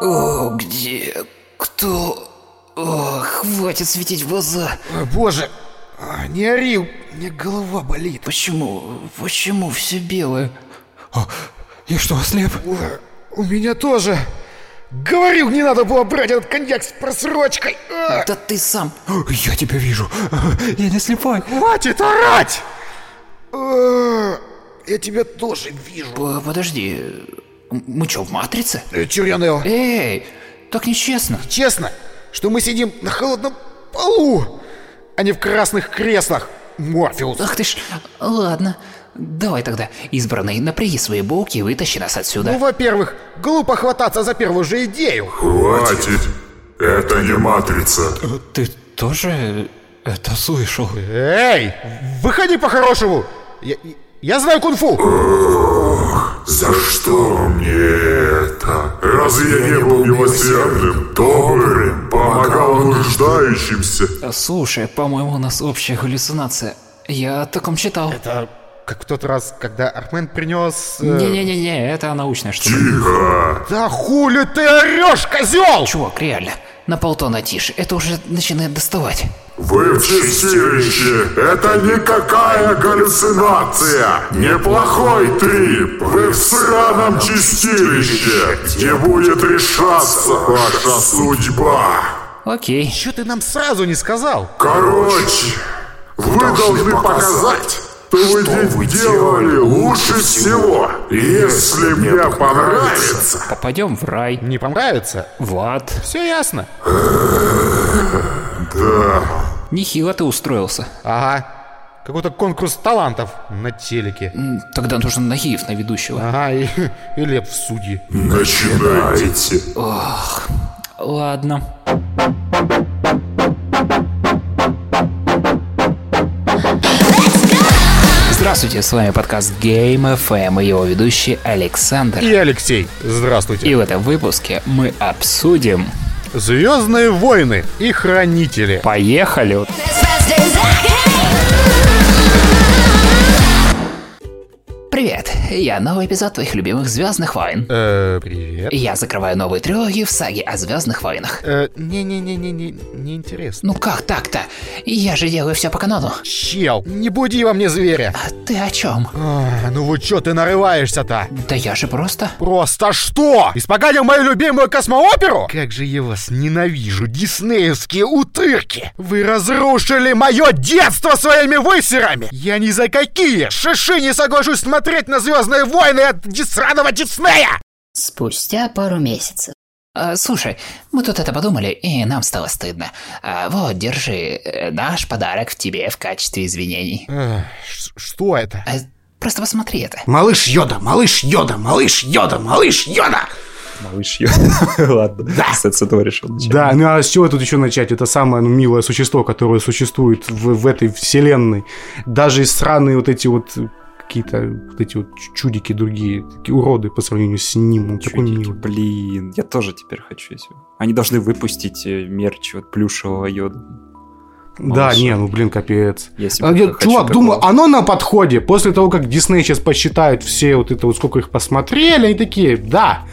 О, где? Кто? О, хватит светить в глаза. О, боже, а, не ори, меня голова болит. Почему? Почему все белое? О, я что, ослеп? О, у меня тоже. Говорил, не надо было брать этот коньяк с просрочкой. А! Да ты сам. Я тебя вижу. Я не слепой. Хватит орать! Я тебя тоже вижу. Подожди, мы что, в Матрице? Э, Чурьянео, Эй, так нечестно. честно, что мы сидим на холодном полу, а не в красных креслах. Морфеус. Ах ты ж, ладно. Давай тогда, избранный, напряги свои булки и вытащи нас отсюда. Ну, во-первых, глупо хвататься за первую же идею. Хватит. Это не матрица. Ты тоже это слышал? Эй, выходи по-хорошему. Я, я знаю кунг-фу. За что мне это? Разве я не был милосердным, добрым, помогал нуждающимся? А, Слушай, по-моему, у нас общая галлюцинация. Я о таком читал. Это как в тот раз, когда Армен принес... э, Не-не-не-не, это научная штука. Тихо. Да хули ты орешь, козел! Чувак, реально, на полтона тише, это уже начинает доставать. Вы в чистилище. Это никакая галлюцинация. Неплохой трип. Вы в сраном чистилище, где будет решаться ваша судьба. Окей. Че ты нам сразу не сказал? Короче, вы должны показать, что вы делали лучше всего. Если мне понравится, Попадем в рай, Не понравится? в ад. Все ясно. Нехило ты устроился. Ага. Какой-то конкурс талантов на телеке. Тогда нужен Нагиев на ведущего. Ага, и, и Лев в судьи. начинайте. Ладно. Здравствуйте, с вами подкаст Game FM и его ведущий Александр. И Алексей, здравствуйте. И в этом выпуске мы обсудим... Звездные войны и хранители. Поехали! Привет, я новый эпизод твоих любимых Звездных войн. Э, привет. Я закрываю новую трилогию в саге о Звездных войнах. Э, не-не-не-не-не, неинтересно. Ну как так-то? Я же делаю все по канону. Чел, не буди во мне зверя. А ты о чем? А, ну вот чё ты нарываешься-то? Да я же просто... Просто что? Испоганил мою любимую космооперу? Как же я вас ненавижу, диснеевские утырки! Вы разрушили мое детство своими высерами! Я ни за какие шиши не соглашусь смотреть на Звездные войны от дисраного Диснея! Спустя пару месяцев. А, слушай, мы тут это подумали, и нам стало стыдно. А, вот, держи, э, наш подарок в тебе в качестве извинений. Эх, что это? А, просто посмотри это. Малыш Йода, малыш Йода, малыш Йода, малыш Йода! Малыш, я... Ладно, с с этого решил начать. Да, ну а с чего тут еще начать? Это самое ну, милое существо, которое существует в, в этой вселенной. Даже и странные вот эти вот какие-то вот эти вот чу- чудики другие, такие уроды по сравнению с ним. Он такой Чудики, милый. Блин, я тоже теперь хочу. если- Они должны выпустить э, мерч вот плюшевого йода. Да, Малыша. не, ну блин, капец. Если А, я- чувак, такого. думаю, оно на подходе. После того, как Дисней сейчас посчитает все вот это вот, сколько их посмотрели, они такие, да,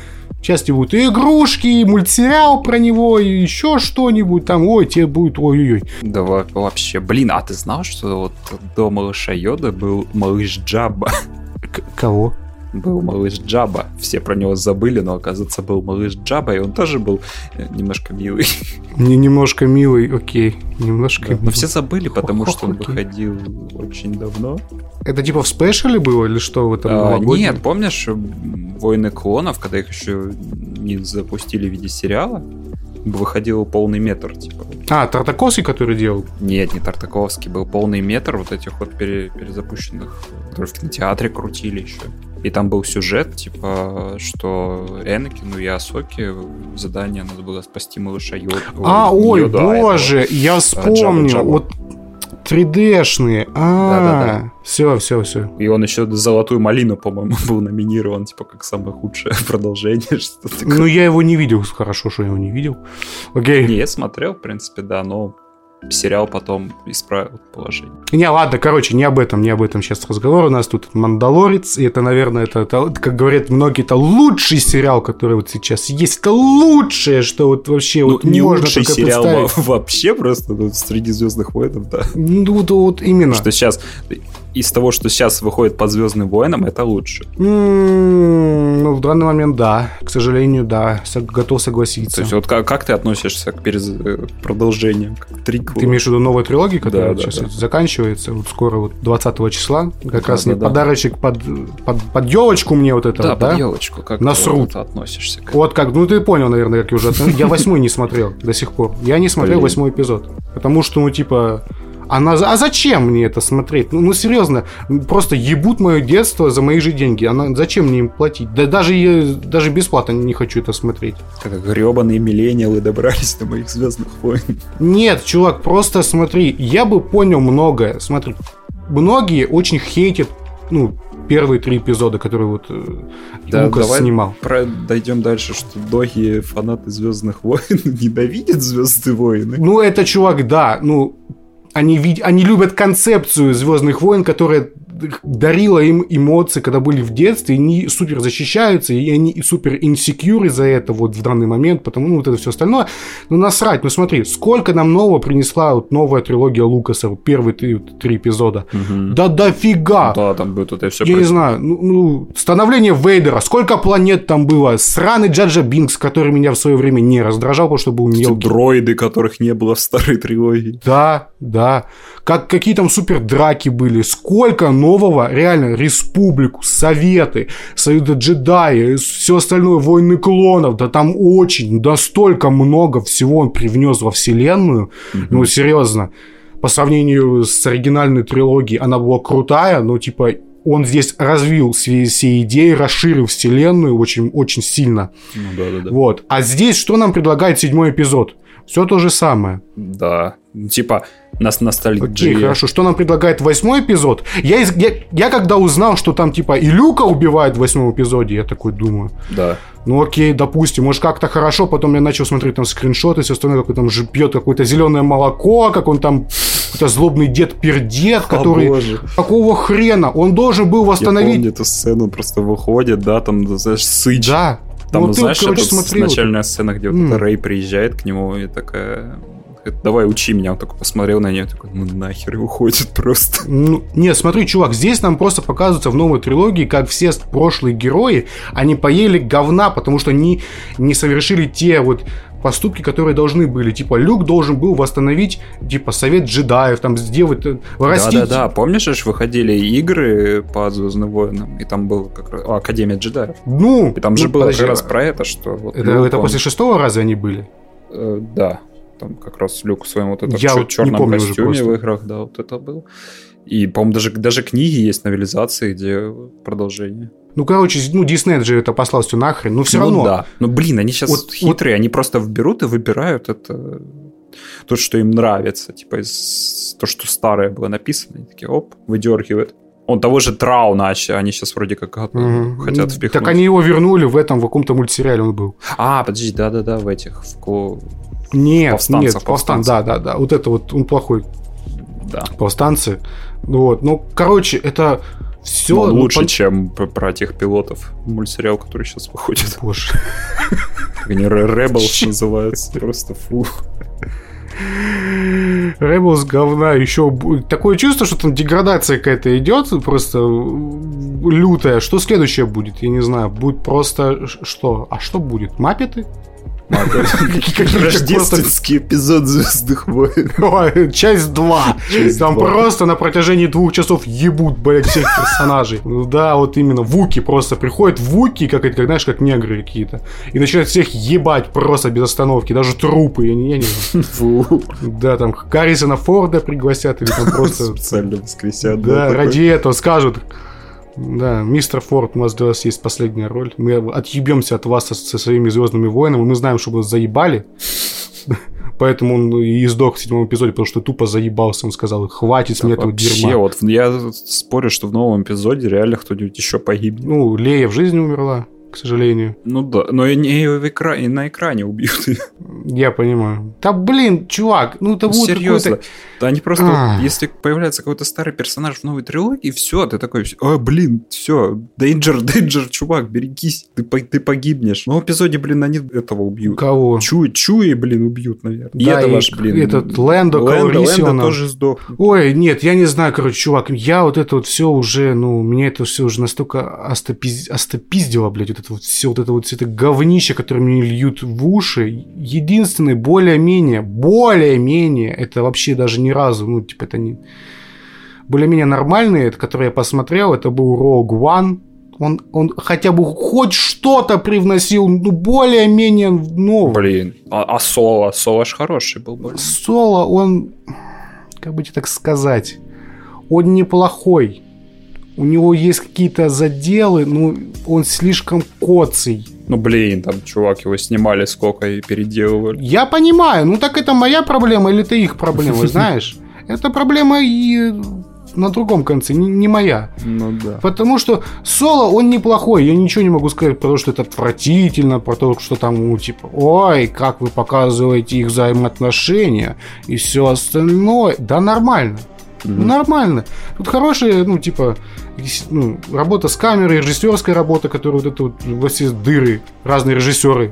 сейчас тебе будут и игрушки, и мультсериал про него, и еще что-нибудь там. Ой, тебе будет, ой-ой-ой. Да во- вообще, блин, а ты знал, что вот до малыша Йода был малыш Джаба? К- кого? Был малыш Джаба. Все про него забыли, но оказывается был малыш Джаба, и он тоже был э, немножко милый. Не, немножко милый, окей. Немножко Но милый. все забыли, потому что он Окей. выходил очень давно. Это типа в спешле было или что в этом А, нет, помнишь Войны клонов, когда их еще не запустили в виде сериала? Выходил полный метр, типа. А, Тартаковский, который делал? Нет, не Тартаковский, был полный метр вот этих вот пере- перезапущенных, которые в кинотеатре крутили еще. И там был сюжет, типа, что Энакину и Асоке задание надо было спасти малыша Йоду. А, ой, Йоду, а боже, этого- я вспомнил. Джабу. Вот 3D-шные. А, Да-да-да. все, все, все. И он еще «Золотую малину», по-моему, был номинирован, типа, как самое худшее продолжение, что такое. Ну, я его не видел. Хорошо, что я его не видел. Окей. Не, я смотрел, в принципе, да, но сериал потом исправил положение. Не, ладно, короче, не об этом, не об этом сейчас разговор. У нас тут Мандалорец, и это, наверное, это, это, как говорят многие, это лучший сериал, который вот сейчас есть. Это лучшее, что вот вообще Ну, вот не можно лучший только сериал представить. во- вообще просто ну, среди Звездных воинов, да. Ну, вот, вот именно. Что сейчас из того, что сейчас выходит под Звездным воинам, это лучше. М, Ну, в данный момент, да. К сожалению, да. Готов согласиться. То есть, вот как, как ты относишься к перез... э, продолжению, к триквелу? Ты имеешь в виду новая трилогия, которая Да, сейчас да. заканчивается, вот скоро, вот 20 числа, как Да, раз да, мне да. подарочек под, под, под елочку мне вот это, Да, да? под елочку, как Насрут. ты вот относишься к Вот как, ну ты понял, наверное, как я уже. Я восьмой не смотрел до сих пор. Я не смотрел восьмой эпизод. Потому что, ну, типа, она, а зачем мне это смотреть? Ну, ну, серьезно, просто ебут мое детство за мои же деньги. Она, зачем мне им платить? Да даже, я, даже бесплатно не хочу это смотреть. Как гребаные миллениалы добрались до моих Звездных войн. Нет, чувак, просто смотри, я бы понял многое. Смотри, многие очень хейтят, ну, первые три эпизода, которые вот э, Да, Лукас давай снимал. Про... Дойдем дальше, что доги фанаты Звездных войн ненавидят Звездные войны. Ну, это, чувак, да, ну, они, вид- они любят концепцию Звездных войн, которая дарила им эмоции, когда были в детстве, и они супер защищаются, и они и супер инсекьюры за это вот в данный момент, потому ну, вот это все остальное. Ну, насрать, ну смотри, сколько нам нового принесла вот новая трилогия Лукаса, первые три, три эпизода. Да дофига! Да, там будет вот это все Я не знаю, ну, ну, становление Вейдера, сколько планет там было, сраный Джаджа Бинкс, который меня в свое время не раздражал, потому что был мелкий. дроиды, которых не было в старой трилогии. Да, да. Как, какие там супер драки были. Сколько нового, реально, республику, советы, союза джедаи, все остальное, войны клонов. Да там очень, да столько много всего он привнес во вселенную. Ну, серьезно. По сравнению с оригинальной трилогией, она была крутая, но типа он здесь развил все, все идеи, расширил вселенную очень, очень сильно. Ну да, да, да. Вот. А здесь что нам предлагает седьмой эпизод? Все то же самое. Да. Ну, Типа, нас Окей, ностальгия. хорошо. Что нам предлагает восьмой эпизод? Я, из- я, я когда узнал, что там типа и Люка убивает в восьмом эпизоде, я такой думаю, Да. ну окей, допустим, может как-то хорошо, потом я начал смотреть там скриншоты, все остальное, как он там же пьет какое-то зеленое молоко, как он там какой-то злобный дед-пердед, который... боже. Какого хрена? Он должен был Я восстановить... помню эту сцену, просто выходит, да, там, знаешь, сыч. Да. Там, ну, ты, знаешь, короче, это смотрел. начальная сцена, где вот эта Рэй приезжает к нему и такая... говорит, Давай, учи меня. Он такой посмотрел на нее, такой, ну нахер, и уходит просто. Ну, нет, смотри, чувак, здесь нам просто показывается в новой трилогии, как все прошлые герои, они поели говна, потому что они не совершили те вот поступки, которые должны были. Типа, Люк должен был восстановить, типа, совет джедаев, там, сделать, э, растить... Да-да-да, помнишь, же выходили игры по Звездным войнам, и там был как раз... О, Академия джедаев. Ну, И там же ну, было подожди, как раз про это, что... Вот Это, Люк, это он- после шестого раза они были? э, да, там как раз Люк в своем вот этом Я чё- вот черном помню костюме в играх, да, вот это был. И, по-моему, даже, даже книги есть новелизации, где продолжение. Ну, короче, ну, Дисней же это послал все нахрен, но все ну, равно... да. Ну, блин, они сейчас Вот- хитрые, они просто вберут и выбирают это то, что им нравится, типа из то, что старое было написано, они такие, оп, выдергивают. Он того же Трауна, они сейчас вроде как Мгм. хотят впихнуть. Так они его вернули в этом, в каком-то мультсериале он был. А, подожди, да-да-да, в этих, в Нет, нет, повстан, повстанцев. да, да, да. Вот это вот, он плохой да. повстанцы. Вот, ну, короче, это все... Ну, лучше, чем п- про тех пилотов мультсериал, который сейчас выходит. Боже. Они Rebels называются. Просто фу. Rebels говна еще такое чувство, что там деградация какая-то идет, просто лютая. Что следующее будет? Я не знаю. Будет просто что? А что будет? Маппеты? Какие-то Рождественский эпизод Звездных войн. Ой, Часть 2. Часть Там просто на протяжении двух часов ебут, блядь, всех персонажей. Ну Да, вот именно. Вуки просто приходят вуки, как, как знаешь, как негры какие-то. И начинают всех ебать просто без остановки. Даже трупы. Я не, я не знаю. Да, там Харрисона Форда пригласят или там просто... Специально воскресят. Да, ради этого скажут. Да, мистер Форд, у нас для вас есть последняя роль. Мы отъебемся от вас со, со своими звездными воинами. Мы знаем, что вы заебали. Поэтому он и сдох в седьмом эпизоде, потому что тупо заебался. Он сказал, хватит меня этого дерьма. вот я спорю, что в новом эпизоде реально кто-нибудь еще погибнет. Ну, Лея в жизни умерла, к сожалению. Ну да, но и, не в экра- и на экране убьют. Я понимаю. Да блин, чувак, ну это будет Серьезно. Да они просто, А. если появляется какой-то старый персонаж в новой трилогии, все, ты такой, а, блин, все, danger, danger, чувак, берегись, ты, ты погибнешь. Но в эпизоде, блин, они этого убьют. Кого? Чуи, чуи, блин, убьют, наверное. и Да, это ваш, блин. этот Лэндо Лэндо. Лэндо тоже сдох. Ой, нет, я не знаю, короче, чувак, я вот это вот все уже, ну, меня это все уже настолько остопиз... остопиздило, блядь, вот это вот все, вот это вот все это говнище, которое мне льют в уши. Единственное, более-менее, более-менее, это вообще даже ни разу, ну, типа, это не... Более-менее нормальные, это, которые я посмотрел, это был Rogue One. Он, он хотя бы хоть что-то привносил, ну, более-менее новое. Блин, а, а Соло? Соло ж хороший был, блин. Соло, он, как бы тебе так сказать, он неплохой. У него есть какие-то заделы, но он слишком коцый. Ну, блин, там, чувак, его снимали сколько и переделывали. Я понимаю, ну так это моя проблема или это их проблема, знаешь? Это проблема и на другом конце, не, не моя. Ну да. Потому что Соло, он неплохой. Я ничего не могу сказать про то, что это отвратительно, про то, что там, ну, типа, ой, как вы показываете их взаимоотношения и все остальное. Да нормально. Нормально. Тут хорошая, ну, типа, ну, работа с камерой, режиссерская работа, которую вот это вот во все дыры разные режиссеры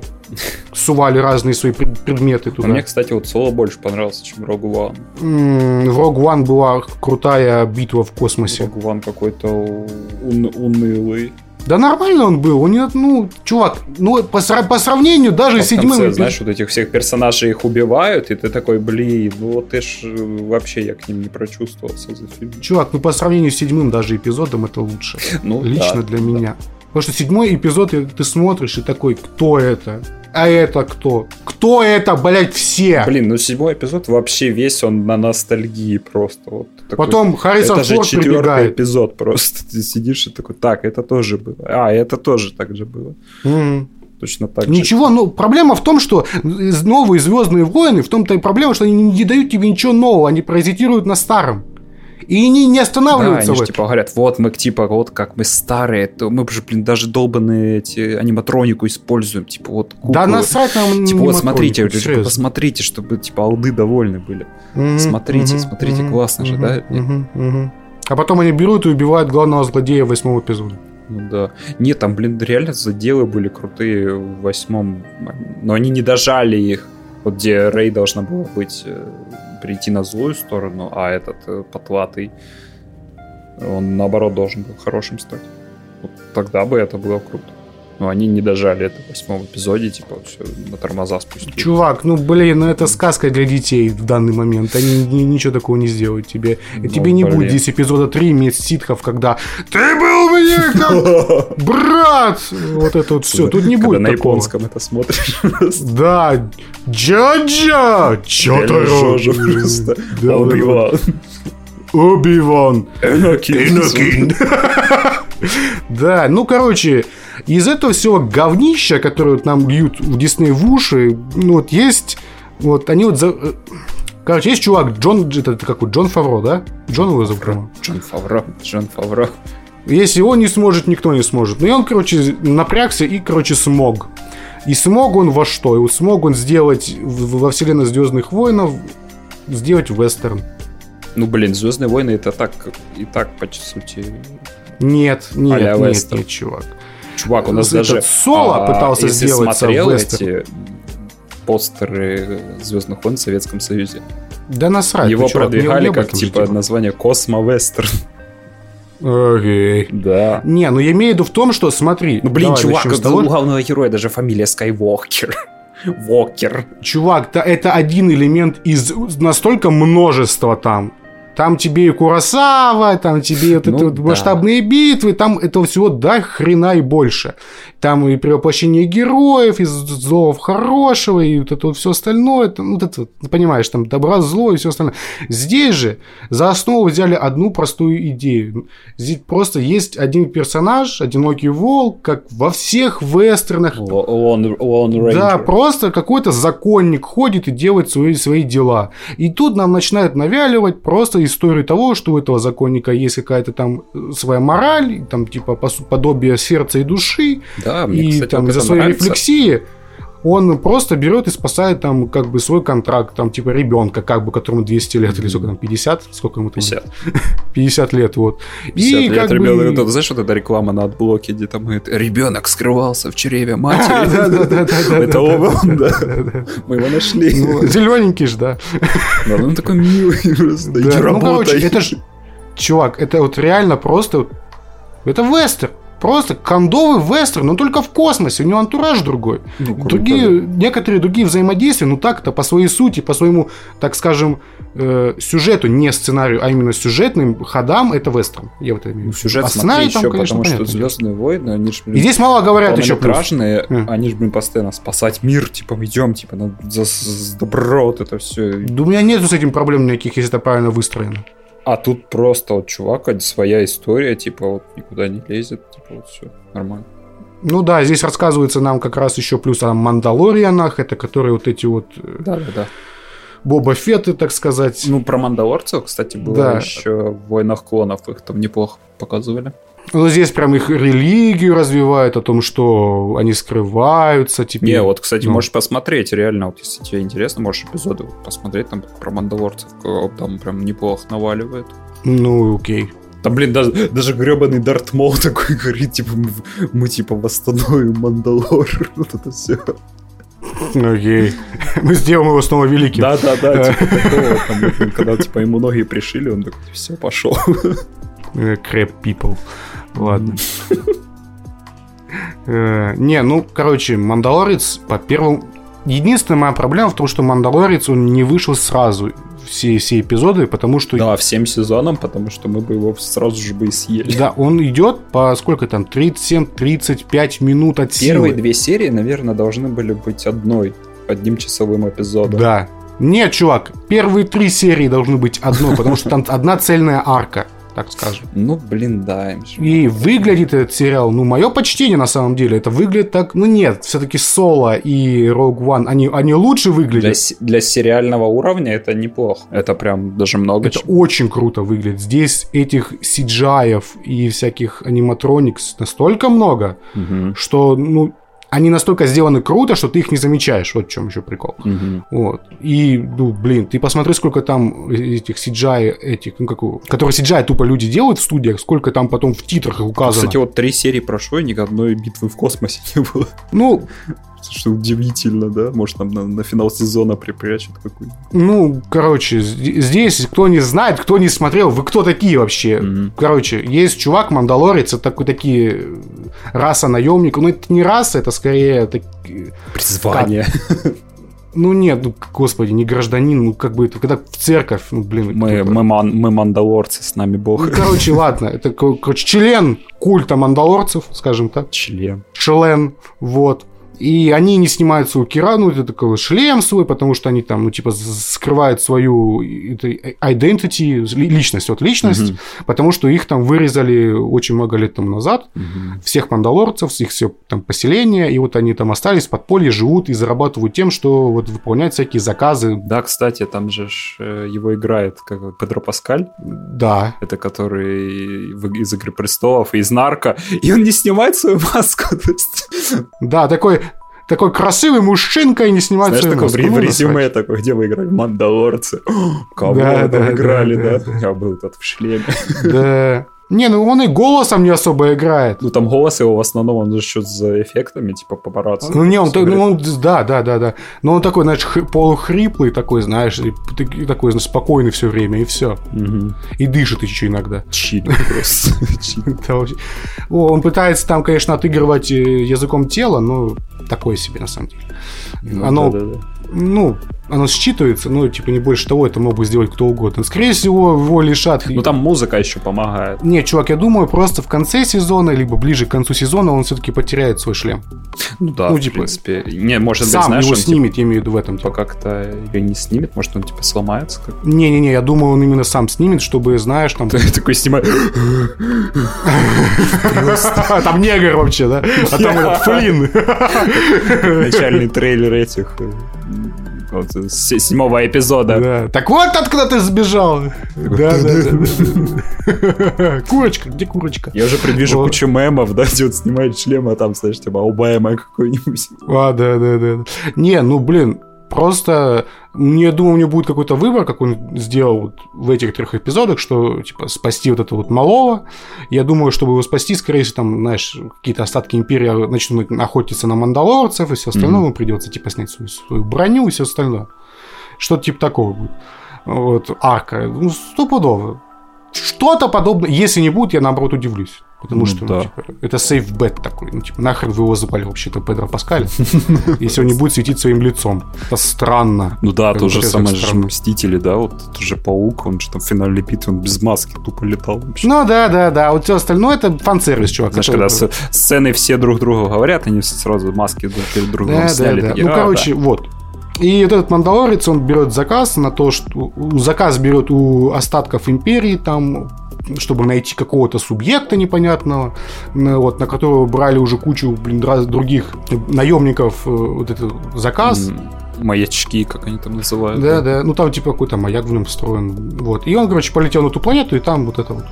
сували разные свои пред- предметы Но туда. мне, кстати, вот Соло больше понравился, чем Rogue One. В Rogue One была крутая битва в космосе. Rogue One какой-то ун- унылый. Да нормально он был. Он не, ну, чувак, ну, по, по сравнению даже А с конце, седьмым... эпи- знаешь, вот этих всех персонажей их убивают, и ты такой, блин, ну ты ж э, вообще я к ним не прочувствовался за фильм. Чувак, ну по сравнению с седьмым даже эпизодом это лучше. Ну, Лично да, для да. меня. Потому что седьмой эпизод ты смотришь и такой, кто это? А это кто? Кто это, блядь, все? Блин, ну седьмой эпизод вообще весь он на ностальгии просто. Вот такой, Потом Харрисон это же Форд четвертый прибегает. эпизод просто. Ты сидишь и такой, так, это тоже было. А, это тоже так же было. Мгм. Точно так же. Ничего, ну, проблема в том, что новые Звездные войны, в том-то и проблема, что они не дают тебе ничего нового, они паразитируют на старом. И они не Да, останавливаются они в же типа говорят, вот мы типа, вот как мы старые, то мы же, блин, даже долбанные эти аниматронику используем, типа вот куклы. Да насрать нам Типа, вот смотрите, типа, посмотрите, чтобы типа алды довольны были. Мгм, Смотрите, мгм, смотрите, мгм, классно же, мгм, да? мгм, мгм. А потом они берут и убивают главного злодея восьмого эпизода. Ну да. Нет, там, блин, реально заделы были крутые в восьмом, но они не дожали их. Вот где Рэй должна была быть, прийти на злую сторону, а этот э, потлатый, он наоборот должен был хорошим стать. Вот тогда бы это было круто. Но они не дожали это в восьмом эпизоде, типа, все на тормоза спустили. Чувак, ну блин, ну это сказка для детей в данный момент. Они ни- ничего такого не сделают тебе. Ну, тебе не блин. будет здесь эпизода 3 иметь ситхов, когда ты был мне как брат. Вот это вот все. Тут не будет на японском это смотришь. Да, джаджа, Реально жожа просто. Оби-Ван. Оби-Ван. Энакин. Да, ну, короче, из этого всего говнища, которое вот нам льют в Дисней в уши, ну, вот есть, вот они вот... за- э, Короче, есть чувак, Джон, это как вот, Джон Фавро, да? Джон его зовут? Джон Фавро. Джон Фавро. Если он не сможет, никто не сможет. Ну и он, короче, напрягся и, короче, смог. И смог он во что? И смог он сделать во вселенной Звездных войнов сделать вестерн. Ну, блин, Звездные войны это так и так, по сути. Нет, нет, нет, вестерн. нет, чувак. Чувак, у нас Этот даже... Соло пытался если сделать смотрел эти постеры Звездных войн в Советском Союзе. Да насрать. Его продвигали как типа название Космо-вестерн. Окей. Да. Не, ну я имею в виду в том, что, смотри, Ну, блин, давай чувак, у того, главного героя даже фамилия Скайуокер. Вокер. чувак, да, это один элемент из настолько множества там. Там тебе и Курасава, там тебе вот Ну это вот да. масштабные битвы, там этого всего до хрена и больше. Там и перевоплощение героев, из злого в хорошего, и вот это вот все остальное. Там, вот это, вот, ну, понимаешь, там добра, зло и все остальное. Здесь же за основу взяли одну простую идею. Здесь просто есть один персонаж, одинокий волк, как во всех вестернах, да, просто какой-то законник ходит и делает свои, свои дела. И тут нам начинают навяливать просто историю того, что у этого законника есть какая-то там э, своя мораль, там типа подобие сердца и души, Да, мне, и кстати, там из-за своей нравится. рефлексии он просто берет и спасает там как бы свой контракт, там типа ребенка, как бы, которому 200 лет или сколько там, 50? Сколько ему там? 50. 50 лет, вот. 50 и лет как ребенок, бы... знаешь, вот эта реклама на адблоке, где там говорит, ребенок скрывался в чреве матери. Это оба, да. Мы его нашли. Зелененький ж, да. Да, Он такой милый просто. Иди Да, Ну, работай. это ж... Чувак, это вот реально просто... Это вестерн. Просто кондовый вестерн, но только в космосе. У него антураж другой. Ну, другие, некоторые другие взаимодействия, ну так-то по своей сути, по своему, так скажем, э, сюжету, не сценарию, а именно сюжетным ходам, это вестерн. Я вот это имею в Ну, сюжет А смотри еще, там, конечно, потому что понятно. Звездные войны, они же, И здесь мало говорят еще плюс. полнометражные, Э. они же, блин, постоянно спасать мир, типа, идем, типа, на- за, за добро, вот это все. Да у меня нет с этим проблем никаких, если это правильно выстроено. А тут просто вот чувак, своя история, типа, вот никуда не лезет, типа, вот все, нормально. Ну да, здесь рассказывается нам как раз еще плюс о Мандалорианах, это которые вот эти вот э, Да-да-да. Боба Фетты, так сказать. Ну, про мандалорцев, кстати, было Да. еще в «Войнах клонов», их там неплохо показывали. Ну, здесь прям их религию развивают, о том, что они скрываются. Теперь. Не, вот, кстати, Ну. можешь посмотреть, реально, вот если тебе интересно, можешь эпизоды посмотреть там про мандалорцев, там прям неплохо наваливает. Ну, окей. Там, блин, даже, даже гребаный Дарт Мол такой говорит, типа, мы, мы, типа восстановим Мандалор. Вот это все. Окей. Мы сделаем его снова великим. Да-да-да, типа такого. Там, когда, типа, ему ноги пришили, он такой, все, пошел. Crap people. Ладно. Э, Не, ну, короче, Мандалорец по первому... Единственная моя проблема в том, что Мандалорец, он не вышел сразу все, все эпизоды, потому что... Да, всем сезонам, потому что мы бы его сразу же бы и съели. Да, он идет по сколько там, 37-35 минут от Первые силы. две серии, наверное, должны были быть одной, одним часовым эпизодом. Да. Нет, чувак, первые три серии должны быть одной, потому что там одна цельная арка, так скажем. Ну, блин, да. И выглядит этот сериал, ну, мое почтение на самом деле, это выглядит так, ну нет, все-таки Соло и Rogue One, они, они лучше Для, выглядят. се- для сериального уровня это неплохо. Это прям даже много Это чего. очень круто выглядит. Здесь этих CGI и всяких аниматроникс настолько много, Мгм, что, ну, они настолько сделаны круто, что ты их не замечаешь. Вот в чем еще прикол. мгм. Вот. И, ну, блин, ты посмотри, сколько там этих CGI, этих, ну, как, его- которые CGI тупо люди делают в студиях, сколько там потом в титрах указано. Кстати, вот три серии прошло, и ни одной битвы в космосе не было. Ну, Что удивительно, да? Может, там на, на финал сезона припрячут какой-нибудь. ну, короче, здесь, кто не знает, кто не смотрел, вы кто такие вообще? Мгм. Короче, есть чувак, мандалорец, это такой, такие э, раса наемников. Ну, это не раса, это скорее... так- Призвание. ну, нет, ну, господи, не гражданин, ну, как бы это, когда в церковь, ну, блин. Мы, мы, ман- мы мандалорцы, с нами бог. Ну, короче, ладно, это, ко- короче, член культа мандалорцев, скажем так. Член. член, вот. И они не снимают свою кира, ну, это такой шлем свой, потому что они там, ну, типа, скрывают свою это, identity, ли- личность, вот личность, Мгм. потому что их там вырезали очень много лет тому назад, Мгм. всех мандалорцев, их все там поселения, и вот они там остались в подполье, живут и зарабатывают тем, что вот выполняют всякие заказы. Да, кстати, там же э, его играет как Педро Паскаль, Да, это который из «Игры престолов» и из «Нарко», и он не снимает свою маску, да, такой, такой красивый мужчинка и не снимает знаешь, такой в, резюме такой, где вы играли? Мандалорцы. Кого Да, да, играли, да, да? да, Я был тут в шлеме. Да. Не, ну он и голосом не особо играет. Ну, там голос его в основном, он же еще за эффектами, типа, папарацци. Ну, не, он, так- ну, он, да, да, да, да. Но он такой, знаешь, хри- полухриплый такой, знаешь, и такой, знаешь, спокойный все время, и все. Мгм. И дышит еще иногда. Чили просто. Он пытается там, конечно, отыгрывать э, языком тела, но такое себе, на самом деле. Ну, Оно. Ну, оно считывается, но, типа, не больше того, это мог бы сделать кто угодно. Скорее всего, его лишат... Ну, там музыка еще помогает. Не, чувак, я думаю, просто в конце сезона, либо ближе к концу сезона он все-таки потеряет свой шлем. Ну да, Ну, в типа, принципе. Не, может быть, Сам знаешь, его он, типа, снимет, я имею в виду в этом. типа, Типа. как-то ее не снимет, может, он, типа, сломается как Не-не-не, я думаю, он именно сам снимет, чтобы, знаешь, там... Ты такой снимает. Там негр вообще, да? А там Флинн. Начальный трейлер этих э, Вот, с седьмого эпизода. Да. Так вот откуда ты сбежал. Да, да, да. Курочка, где курочка? Я уже предвижу Вот. кучу мемов, да, где он снимает шлем, а там, знаешь, типа, Обама какой-нибудь. А, да, да, да. да. Не, ну, блин, просто... Мне, думаю, у него будет какой-то выбор, как он сделал вот в этих трех эпизодах, что, типа, спасти вот этого вот малого. Я думаю, чтобы его спасти, скорее всего, там, знаешь, какие-то остатки Империи начнут охотиться на мандалорцев, и все остальное ему придется, типа, снять свою, свою броню и все остальное. Что-то типа такого будет. Вот, арка. Ну, стопудово. Что-то подобное. Если не будет, я, наоборот, удивлюсь. Потому Ну что, ну, да. типа, это сейф бет такой. Ну, типа, нахрен вы его запали вообще-то, Педро Паскаль, если он не будет светить своим лицом. Это странно. Ну да, то же самое же. Мстители, да, вот тот же Паук, он же там в финальной битве, он без маски тупо летал. вообще. Ну да, да, да. Вот все остальное это фан-сервис, чувак. Знаешь, когда сцены все друг другу говорят, они сразу маски друг перед друг другом Да, да, сняли. Ну, «А, короче, вот. И вот этот мандалорец, он берет заказ на то, что... Заказ берет у остатков империи, там, чтобы найти какого-то субъекта непонятного, вот, на которого брали уже кучу, блин, других наемников э, вот этот заказ. маячки, как они там называют. Да, да, ну там типа какой-то маяк в нем встроен. Вот. И он, короче, полетел на ту планету, и там вот это вот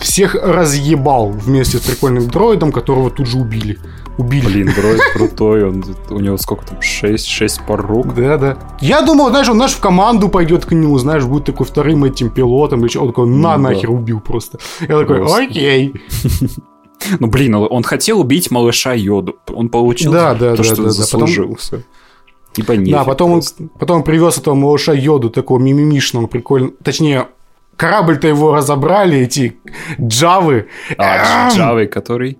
всех разъебал вместе с прикольным дроидом, которого тут же убили. Убили. Блин, дроид крутой, он, у него сколько там, 6, 6 пар рук. Да, да. Я думал, знаешь, он, знаешь, в команду пойдет к нему, знаешь, будет такой вторым этим пилотом, или. Он такой, на, Ну да. нахер убил просто. Я такой, Господи. окей. Ну, блин, он хотел убить малыша Йоду. Он получил Да, да, то, да, что да, да. заслужил. всё. Типа нефиг да, потом он, потом он привез этого малыша Йоду, такого мимимишного, прикольного. Точнее, корабль-то его разобрали, эти джавы. А, Дж- Джавой, который...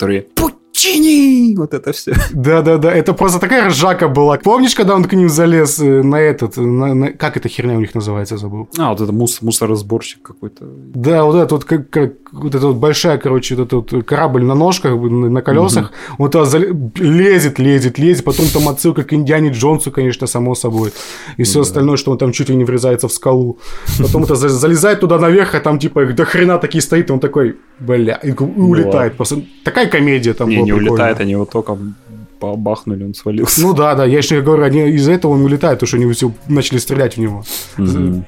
Пучини! Вот это все. Да-да-да, это просто такая ржака была. Помнишь, когда он к ним залез э, на этот, на- на- как эта херня у них называется, забыл? А, вот это мус- мусоросборщик какой-то. Да, вот это вот, как, как- вот эта вот большая, короче, вот этот вот корабль на ножках, на, колесах, он туда лезет, лезет, лезет, потом там отсылка к Индиане Джонсу, конечно, само собой, и все остальное, что он там чуть ли не врезается в скалу. Потом это за- залезает туда наверх, а там типа до хрена такие стоит, и он такой, бля, и улетает. Просто такая комедия там Не, была не прикольная. улетает, они его током бахнули, он свалился. Ну да, да, я еще говорю, они из-за этого он улетает, потому что они все начали стрелять в него. Мгм.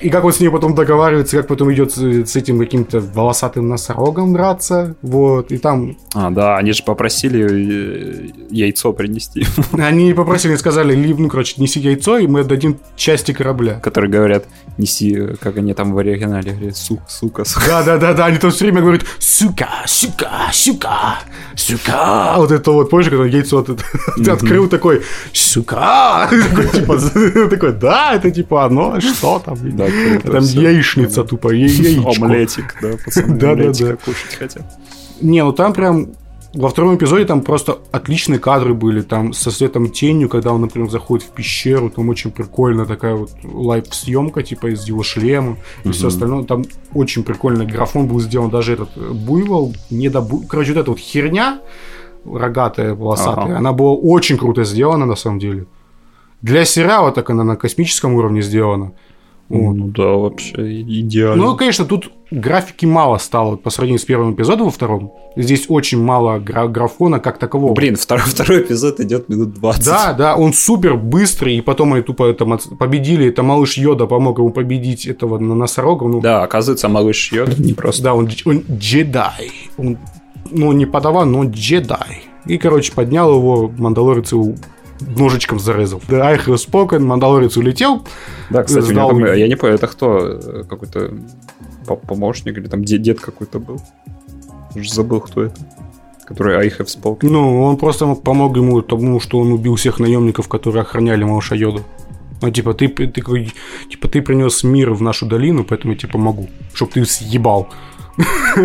И как он с ней потом договаривается, как потом идет с, этим каким-то волосатым носорогом драться, вот, и там А, да, они же попросили э, яйцо принести, они попросили, сказали, ну, короче, неси яйцо, и мы отдадим части корабля. которые говорят, неси, э, как они там в оригинале говорят, сука, сука, сука. Да-да-да-да, они там все время говорят, сука, сука, сука, сука. Вот это вот, помнишь, когда яйцо ты, ты открыл такой, сука. Такой, типа, такой, да, это типа оно, что там? Да, Там яичница тупо, яичко. Омлетик, да, пацаны, Да-да-да. омлетика кушать хотят. Не, ну там прям во втором эпизоде там просто отличные кадры были, там со светом тенью, когда он, например, заходит в пещеру, там очень прикольная такая вот лайв-съемка, типа из его шлема и все остальное. Там очень прикольный графон был сделан, даже этот буйвол, не до бу- Короче, вот эта вот херня рогатая, волосатая, Ага. она была очень круто сделана на самом деле. Для сериала так она на космическом уровне сделана. Вот. Ну да, вообще идеально. Ну, конечно, тут графики мало стало по сравнению с первым эпизодом во втором. Здесь очень мало гра- графона как такового. Блин, второй, второй эпизод идет минут 20. Да, да, он супер быстрый, и потом они тупо там от- победили. Это малыш Йода помог ему победить этого на носорога. Ну, Да, оказывается, малыш Йода не просто. да, он, он джедай. Он, ну, не подаван, но джедай. И, короче, поднял его, мандалорец его ножичком зарезал. Да, have spoken, мандалорец улетел. Да, кстати, Сдал там- я не понял, это кто? Э, Какой-то по- помощник или там де- дед какой-то был? Уже забыл, кто это. Который have spoken. Ну, он просто помог ему тому, что он убил всех наемников, которые охраняли малыша Йоду. Ну, типа, ты, ты, типа, ты принес мир в нашу долину, поэтому я тебе помогу. Чтоб ты съебал.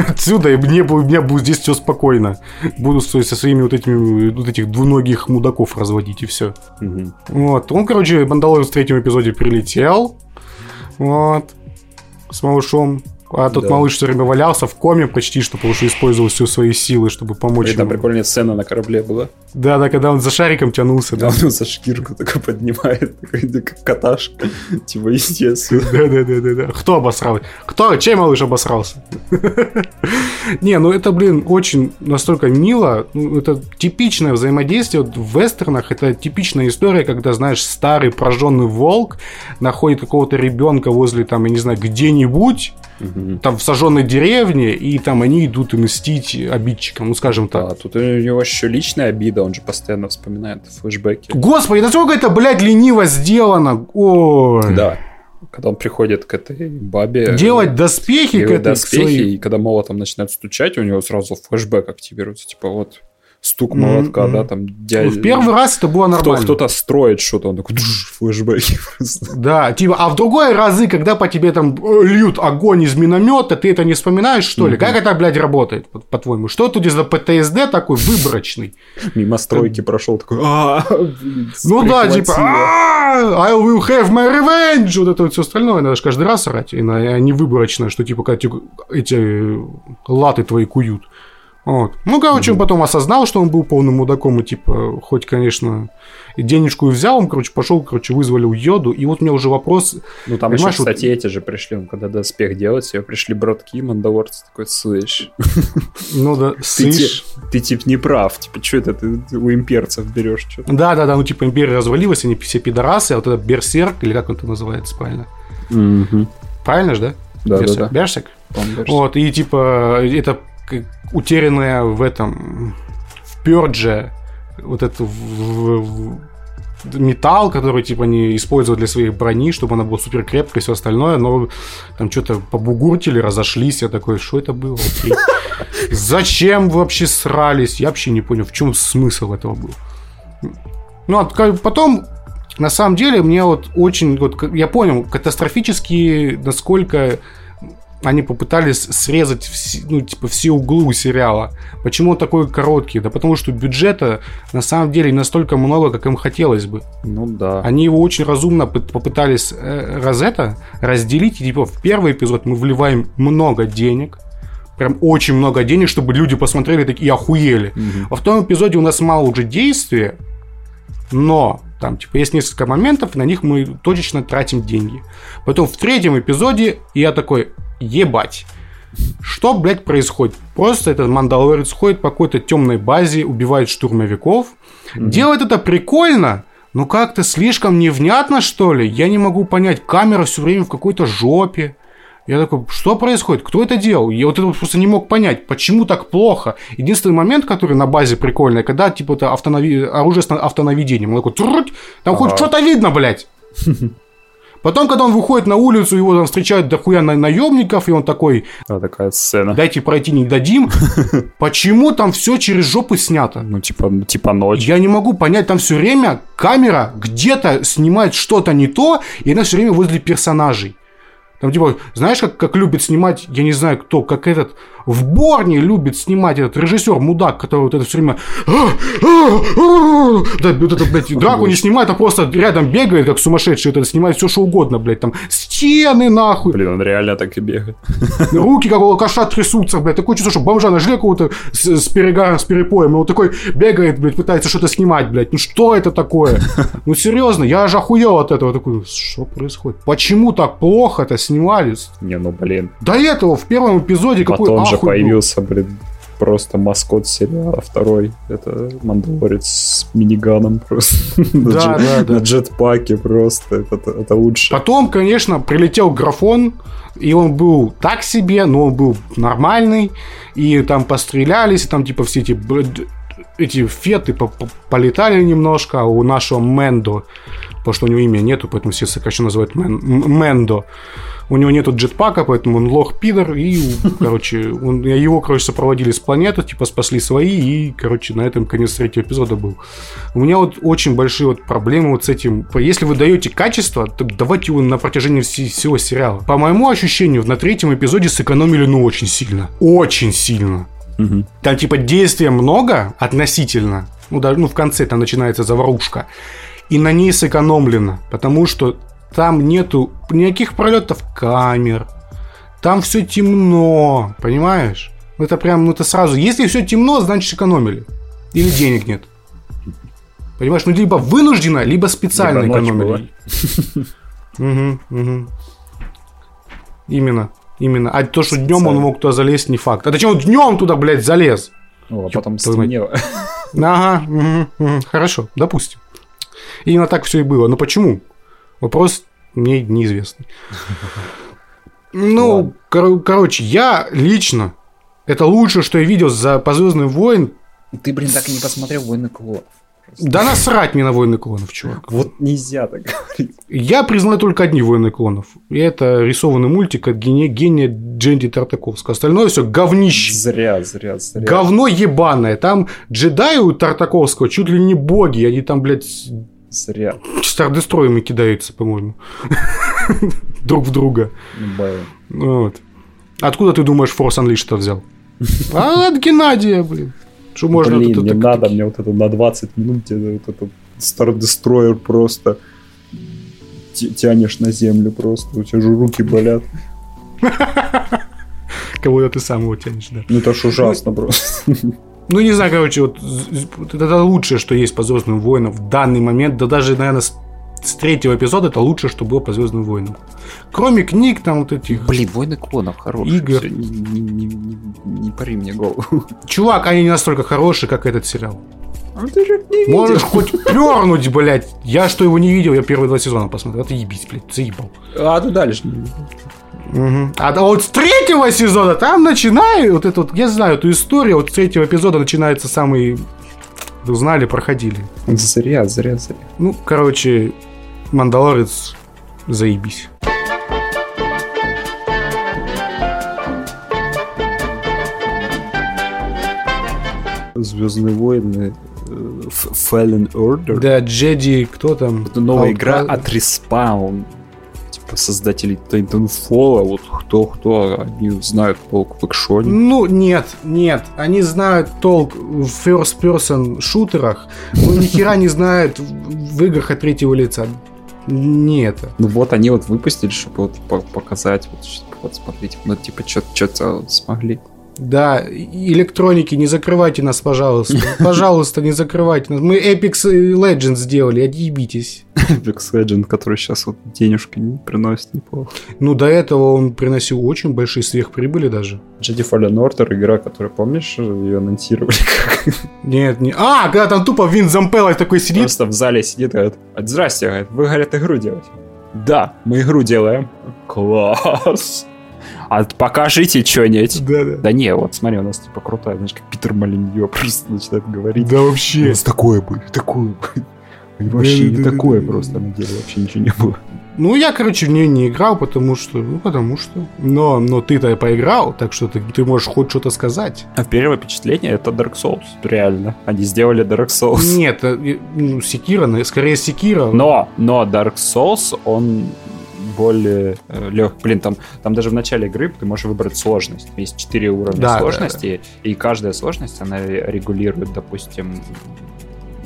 Отсюда и мне, у меня будет здесь все спокойно. Буду со, со своими вот этими вот этих двуногих мудаков разводить и все. Вот. Он, короче, Мандалорец в третьем эпизоде прилетел. Вот. С малышом. А тут Да. малыш все время валялся в коме почти, что потому что использовал всю свои силы, чтобы помочь И там ему. прикольная сцена на корабле была. Да, да, когда он за шариком тянулся. Да, Да, он за шкирку такой поднимает, такой, как каташка. Типа, естественно. да, да, да, да, да. Кто обосрал? Кто? Чей малыш обосрался? Не, ну это, блин, очень настолько мило. Ну, Это типичное взаимодействие. Вот в вестернах это типичная история, когда, знаешь, старый прожженный волк находит какого-то ребенка возле, там, я не знаю, где-нибудь, там, в сожженной деревне, и там они идут и мстить обидчикам, ну, скажем так. Да, тут у него еще личная обида, он же постоянно вспоминает флешбеки. Господи, насколько это, блядь, лениво сделано. Ой. Да. Когда он приходит к этой бабе. Делать доспехи к этой доспехи, своей- и когда молотом начинает стучать, у него сразу флешбэк активируется. Типа вот стук молотка, мгм. да, там дядя... Ну, в первый раз это было Кто, нормально. кто-то строит что-то, он такой флешбеки просто. Да, типа, а в другой разы, когда по тебе там э, льют огонь из миномета, ты это не вспоминаешь, что ли? Как это, блядь, работает, по- по-твоему? Что тут за ПТСД такой выборочный? Мимо стройки прошел такой «А, Ну да, типа, прихватило». «А, I will have my revenge, вот это вот все остальное, надо же каждый раз орать, и не выборочно, что типа, когда эти латы твои куют. Вот. Ну, короче, он потом осознал, что он был полным мудаком, и типа, хоть, конечно, денежку и взял, он, короче, пошел, короче, вызволил йоду, и вот у меня уже вопрос, Ну там еще, Понимаешь, вот- кстати, эти же пришли, ну, когда доспех делать, себе пришли братки, мандалорцы такой, слышь, ну да, ти- ты типа не прав, типа, что это ты, у имперцев берешь что-то? Да, да, да, ну типа империя развалилась, они все пидорасы, а вот этот берсерк, или как он это называется правильно? Правильно же, да? Да, да, да. Берсерк? Вот, и типа это утерянная в этом в Пёрдже вот это в- в- металл, который типа они используют для своей брони, чтобы она была супер крепкой и все остальное, но там что-то побугуртили, разошлись, я такой, что это было? Окей. Зачем вы вообще срались? Я вообще не понял, в чем смысл этого был. Ну, а потом, на самом деле, мне вот очень, вот, я понял, катастрофически, насколько они попытались срезать все, ну, типа, все углы сериала. Почему он такой короткий? Да потому что бюджета на самом деле не настолько много, как им хотелось бы. Ну да. Они его очень разумно пы- попытались э, раз это разделить. И, типа, в первый эпизод мы вливаем много денег, прям очень много денег, чтобы люди посмотрели такие и охуели. Во втором эпизоде у нас мало уже действия, но там, типа, есть несколько моментов, и на них мы точечно тратим деньги. Потом в третьем эпизоде я такой, ебать. Что, блядь, происходит? Просто этот мандалорец ходит по какой-то темной базе, убивает штурмовиков. Делает это прикольно, но как-то слишком невнятно, что ли. Я не могу понять, камера все время в какой-то жопе. Я такой, что происходит? Кто это делал? Я вот это просто не мог понять, почему так плохо. Единственный момент, который на базе прикольный, когда типа это автонави... оружие с автонаведением. Он такой, там хоть что-то видно, блядь. Потом, когда он выходит на улицу, его там встречают дохуя на наемников, и он такой, Да, такая сцена. дайте пройти не дадим. Почему там все через жопу снято? Ну, типа, типа ночь. Я не могу понять, там все время камера где-то снимает что-то не то, и она все время возле персонажей. Там типа, знаешь, как, как любит снимать, я не знаю кто, как этот, в Борне любит снимать этот режиссер мудак, который вот это все время... «А, Да, вот это, блядь, драку не снимает, а просто рядом бегает, как сумасшедший, вот это снимает все что угодно, блядь, там стены нахуй, Блин, он реально так и бегает. руки как у алкаша трясутся, блядь, такое чувство, что бомжа нашли какого-то с, с перегаром, с перепоем, и он такой бегает, блядь, пытается что-то снимать, блядь, ну что это такое? Ну серьезно, я аж охуел от этого, такой, что происходит? Почему так плохо это снимали? Не, ну, блин. До этого в первом эпизоде какой Потом же ахуй был. появился, блин, просто маскот сериала второй. Это Мандалорец с миниганом просто. На Да, да, да. На джетпаке просто. Это это лучше. Потом, конечно, прилетел графон, и он был так себе, но он был нормальный, и там пострелялись, и там типа все эти эти феты по- по- полетали немножко, а у нашего Мендо, потому что у него имя нету, поэтому все сокращенно называют Мен- Мендо. У него нету джетпака, поэтому он лох-пидор, и, короче, он, его, короче, сопроводили с планеты, типа, спасли свои, и, короче, на этом конец третьего эпизода был. У меня вот очень большие вот проблемы вот с этим. Если вы даете качество, то давайте его на протяжении всего сериала. По моему ощущению, на третьем эпизоде сэкономили, ну, очень сильно. Очень сильно. Мгм. Там, типа, действия много относительно. Ну, даже, ну, в конце там начинается заварушка. И на ней сэкономлено. Потому что там нету никаких пролетов камер. Там все темно, понимаешь? Ну, Это прям, ну это сразу. Если все темно, значит экономили. Или денег нет. Понимаешь, ну либо вынужденно, либо специально Либо экономили. Мгм, мгм. Именно, именно. А то, что днем он мог туда залезть, не факт. А зачем он днем туда, блядь, залез? Ну, а потом стемнело. Ага, хорошо, допустим. Именно так все и было. Но почему? Вопрос мне неизвестный. Ну, кор- короче, я лично это лучшее, что я видел за по Звездным войн. Ты, блин, так и не посмотрел «Войны клонов». Да насрать мне на войны клонов, чувак. Вот нельзя так говорить. Я признаю только одни войны клонов. И это рисованный мультик от гения, гения Дженди Тартаковского. Остальное все говнище. Зря, зря, зря. Говно ебаное. Там джедаи у Тартаковского чуть ли не боги. Они там, блядь, Зря. стардестроями кидаются, по-моему. Друг в друга. Вот. Откуда ты думаешь Force Unleashed взял? А от Геннадия, блин. Что можно Блин, тут- не тут- надо мне вот это на 20 минут тебе вот это Star Destroyer просто тянешь на землю просто, у тебя же руки болят. Кого-то ты сам его тянешь, да. Ну это ж ужасно просто. Ну, не знаю, короче, вот это лучшее, что есть по Звездным войнам в данный момент. Да даже, наверное, с, с третьего эпизода это лучшее, что было по Звездным войнам. Кроме книг, там вот этих. Блин, Войны клонов хорошие. Игр. Всё, Не, не, не, не, не пари мне голову. Чувак, они не настолько хорошие, как этот сериал. А ты же не Можешь хоть пернуть, блядь. Я что его не видел, я первые два сезона посмотрел. Это ебись, блядь, заебал. А ты дальше не Мгм. А вот с третьего сезона там начинаю, вот это вот, я знаю эту историю, вот с третьего эпизода начинается самый, узнали, проходили. Зря, зря, зря. Ну, короче, Мандалорец, заебись. Звездные войны э, Fallen Order. Да, Джеди, кто там? Это новая Out- игра от Respawn. Создателей Titanfall, вот кто-кто, они знают толк в экшоне. Ну, нет, нет. Они знают толк в first-person шутерах, но ни хера не знают в играх от третьего лица. Не это. Ну вот они вот выпустили, чтобы вот по- показать, вот, вот смотрите, ну типа что-то смогли. Да, электроники, не закрывайте нас, пожалуйста. Пожалуйста, не закрывайте нас. Мы Apex Legends сделали, отъебитесь. Apex Legend, который сейчас вот денежки не приносит неплохо. Ну, до этого он приносил очень большие сверхприбыли даже. Jedi Fallen Order, игра, которая, помнишь, ее анонсировали как Нет, не... А, когда там тупо Вин Зампелло такой сидит. Просто в зале сидит и говорит, здрасте, говорит, вы, говорят, игру делаете? Да, мы игру делаем. Класс. А покажите что-нибудь. Да, да. Да не, вот смотри, у нас типа крутая, знаешь, как Питер Молиньо просто начинает говорить. Да вообще. такое будет, такое будет. Вообще не такое просто на деле, вообще ничего не было. Ну, я, короче, в нее не играл, потому что... Ну, потому что... Но, но ты-то поиграл, так что ты, ты можешь хоть что-то сказать. А первое впечатление это Dark Souls, реально. Они сделали Dark Souls. Нет, э, ну, Секира, скорее Секира. Но, но Dark Souls, он более лег. Блин, там, там даже в начале игры ты можешь выбрать сложность. Есть четыре уровня Да, да, сложности, и каждая сложность, она регулирует, допустим,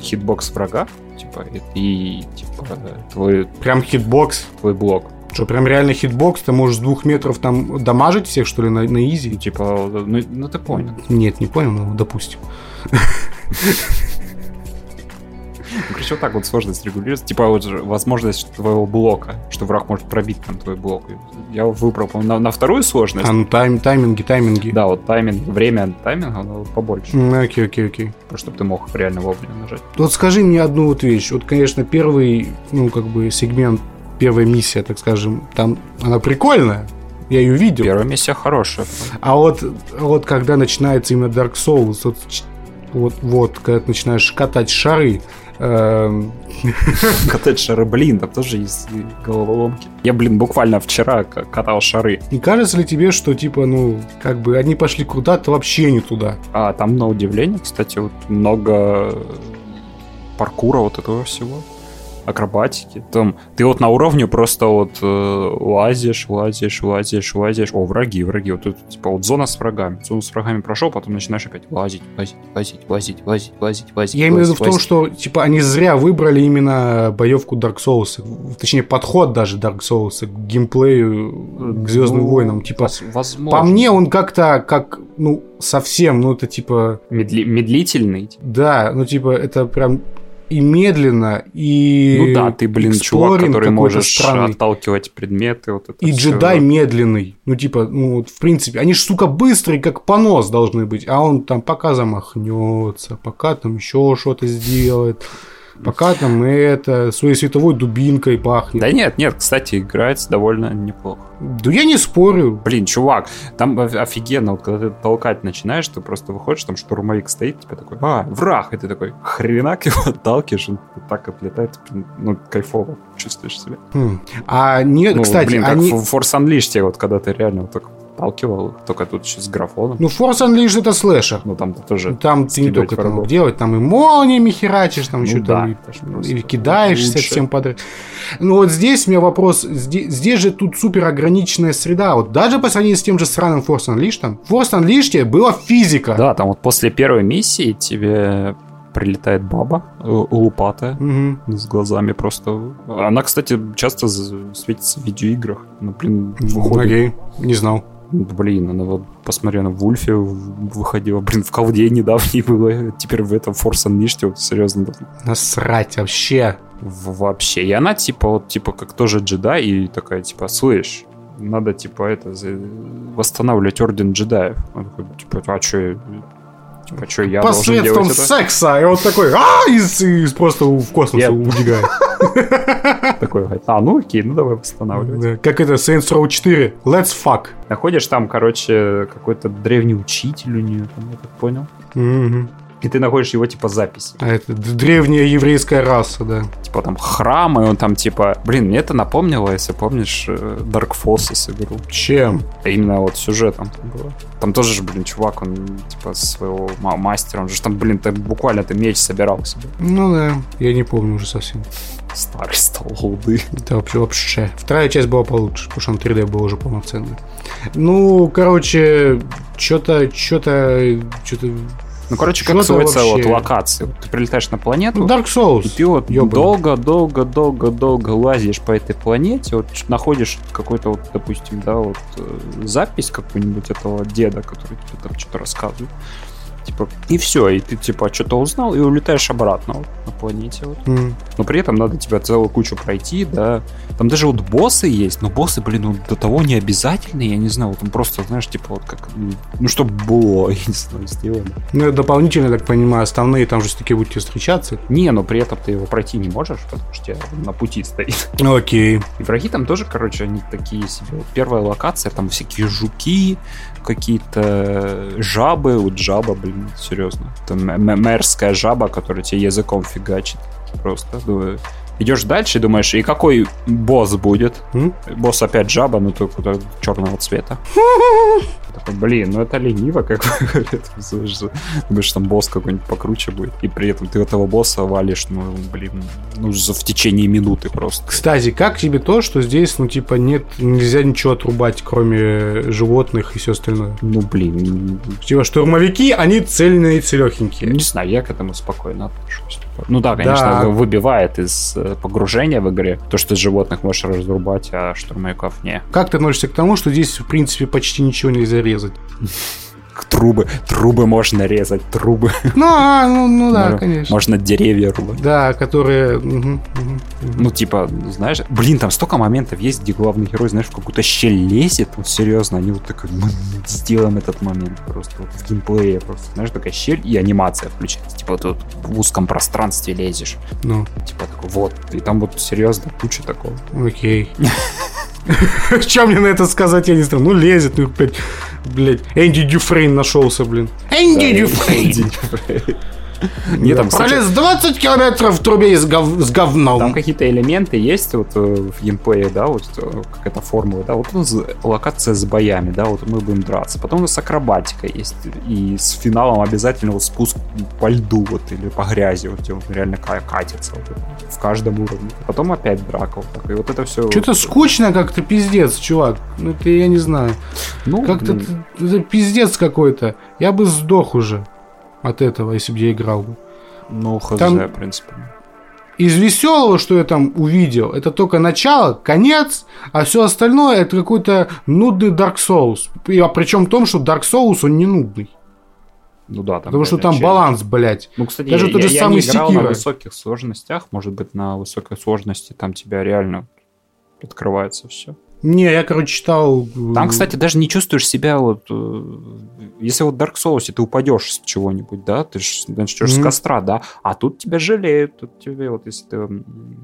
hitbox врага, типа, и, типа, твой, Прям hitbox. твой блок. Что, прям реально hitbox? Ты можешь с двух метров там дамажить всех, что ли, на, на Ну, easy? типа, ну, ну ты понял. Нет, не понял, но допустим. Ну, короче, вот так вот сложность регулируется. Типа, вот возможность твоего блока, что враг может пробить там твой блок. Я выбрал, на, на вторую сложность. А, ну тайм, тайминги, тайминги. Да, вот тайминг, время тайминга, оно побольше. М, Окей, окей, окей. Чтобы ты мог реально вовремя нажать. Вот скажи мне одну вот вещь. Вот, конечно, первый, ну, как бы, сегмент, первая миссия, так скажем, там она прикольная. Я ее видел. Первая миссия хорошая. А вот, вот когда начинается именно Dark Souls, вот, вот, вот когда ты начинаешь катать шары, эм, Катать шары, блин, там тоже есть головоломки. Я, блин, буквально вчера катал шары. не кажется ли тебе, что, типа, ну, как бы они пошли куда-то вообще не туда? А там, на удивление, кстати, вот много паркура вот этого всего. Акробатики. Там ты вот на уровне просто вот э, лазишь, лазишь, лазишь, лазишь. О, враги, враги. Вот тут типа вот зона с врагами. Зону с врагами прошел, потом начинаешь опять лазить, лазить, лазить, лазить, лазить, лазить, лазить. Я имею в виду в том, что типа они зря выбрали именно боевку Dark Souls. Точнее, подход даже Dark Souls к геймплею, к Звездным Ну, войнам. Типа, воз- возможно. по мне он как-то как, ну, совсем, ну, это типа, Медли- медлительный. да, ну, типа, это прям и медленно, и... Ну да, ты, блин, чувак, который можешь странный. отталкивать предметы. Вот это И всё. джедай медленный. Ну, типа, ну, вот, в принципе, они же, сука, быстрые, как понос должны быть. А он там пока замахнется, пока там еще что-то сделает, пока там это, своей световой дубинкой пахнет. Да нет, нет, кстати, играется довольно неплохо. Да я не спорю. Блин, чувак, там офигенно, вот когда ты толкать начинаешь, ты просто выходишь, там штурмовик стоит, тебе такой, а, враг, и ты такой, хренак его отталкиваешь, он так отлетает, ну, кайфово чувствуешь себя. Хм. А не, Ну, кстати, блин, как они... в Force Unleashed, вот когда ты реально вот так отталкивал, только тут еще с графоном. Ну, Force Unleashed это слэшер. Ну, там тоже... Там ты не только там врагов. делать, там и молниями херачишь, там Ну еще да, там и- это или кидаешься лучше. всем подряд. Ну вот здесь у меня вопрос, здесь, здесь же тут супер ограниченная среда. Вот даже по сравнению с тем же сраным Force Unleashed, там, в Force Unleashed была физика. Да, там вот после первой миссии тебе прилетает баба э, лупатая Мгм. с глазами просто. Она, кстати, часто светится в видеоиграх. Ну, блин, выходит. Окей, не знал. Блин, она вот, посмотри, она в Вульфе выходила. Блин, в колде недавней было. Теперь в этом Force Unleashed, вот серьезно. Насрать вообще. Вообще. И она, типа, вот, типа, как тоже джедай, и такая, типа, слышь, надо, типа, это, восстанавливать орден джедаев. Он такой, типа, а что, типа, что я Посредством секса. И он такой, а, и, просто в космос убегает. Такой, а, ну окей, ну давай восстанавливать. Как это, Saints Row 4. Let's fuck. Находишь там, короче, какой-то древний учитель у нее, там, я так понял. И ты находишь его, типа, запись. А это древняя еврейская раса, да. Типа там храм, и он там, типа... Блин, мне это напомнило, если помнишь, э, Dark Forces игру. Чем? Именно вот сюжетом там было. Там тоже же, блин, чувак, он, типа, своего ма- мастера, он же там, блин, ты буквально ты меч собирал себе. Ну да, я не помню уже совсем. Старый стал голды. Это вообще вообще. Вторая часть была получше, потому что он 3D был уже полноценный. Ну, короче, что-то, что-то, что-то... Ну, короче, как сводится вот вообще. локации. Вот ты прилетаешь на планету, Ну, Dark Souls. И ты вот долго-долго-долго-долго лазишь по этой планете, вот находишь какой-то вот, допустим, да, вот э, запись какую-нибудь этого деда, который тебе там что-то рассказывает. Типа, и все, и ты типа что-то узнал и улетаешь обратно вот, на планете. Вот. М. Но при этом надо тебя целую кучу пройти, да. Там даже вот боссы есть, но боссы, блин, ну, до того не обязательные, я не знаю, вот он просто, знаешь, типа вот как, ну, чтобы было, я не знаю, сделали. Ну, дополнительно, так понимаю, основные там же все-таки будете встречаться. Не, но при этом ты его пройти не можешь, потому что тебе на пути стоит. Окей. И враги там тоже, короче, они такие себе. Первая локация, там всякие жуки, какие-то жабы. Вот жаба, блин, серьезно. М- мэрская жаба, которая тебе языком фигачит. Просто. Думаю, Идешь дальше и думаешь, и какой босс будет? М? Босс опять жаба, но только черного цвета. Такой, блин, ну это лениво, как Думаешь, там босс какой-нибудь покруче будет. И при этом ты этого босса валишь, ну, блин, ну, в течение минуты просто. Кстати, как тебе то, что здесь, ну, типа, нет, нельзя ничего отрубать, кроме животных и все остальное? Ну, блин, Типа, штурмовики, они цельные и целехенькие. не знаю, я к этому спокойно отношусь. Ну да, конечно, Да. вы- выбивает из э, погружения в игре то, что животных можешь разрубать, а штурмовиков не. Как ты относишься к тому, что здесь, в принципе, почти ничего нельзя резать? Трубы, трубы можно резать, трубы. Ну, а, ну, ну да, Можно- конечно. Можно деревья рубать. Да, которые... Ну, типа, знаешь, блин, там столько моментов есть, где главный герой, знаешь, в какую-то щель лезет, вот серьезно, они вот такой, мы сделаем этот момент просто вот в геймплее просто, знаешь, такая щель и анимация включается, типа, вот тут в узком пространстве лезешь, Ну, типа, такой, вот, и там вот серьезно куча такого. окей. Что мне на это сказать, я не знаю. Ну, лезет, ну, блядь, блядь. Энди Дюфрейн нашелся, блин. Энди Дюфрейн! Нет, там, Пролез 20 километров в трубе с, гов- с говном. Там какие-то элементы есть вот э, в геймплее, да, вот э, какая-то формула, да, вот у нас локация с боями, да, вот мы будем драться. Потом у нас акробатика есть, и с финалом обязательно вот спуск по льду вот или по грязи, вот где он реально ка- катится вот в каждом уровне. Потом опять драка вот так, и вот это все... Что-то скучно как-то, пиздец, чувак. Ну, это я не знаю. ну, Как-то это, это пиздец какой-то. Я бы сдох уже от этого, если бы я играл бы. ну, хз, там- в принципе. Из веселого, что я там увидел, это только начало, конец, а все остальное это какой-то нудный Dark Souls. И, а причем в том, что Dark Souls он не нудный. Ну да, там потому что там челлендж. баланс, блядь. Ну, кстати, Даже я, тот же я- я самый не играл на высоких сложностях, может быть, на высокой сложности там тебя реально открывается все. Не, я, короче, читал... Там, кстати, даже не чувствуешь себя вот... э, Если вот в Dark Souls ты упадешь с чего-нибудь, да, ты же начнешь с Мгм. костра, да, а тут тебя жалеют, тут тебе вот, если ты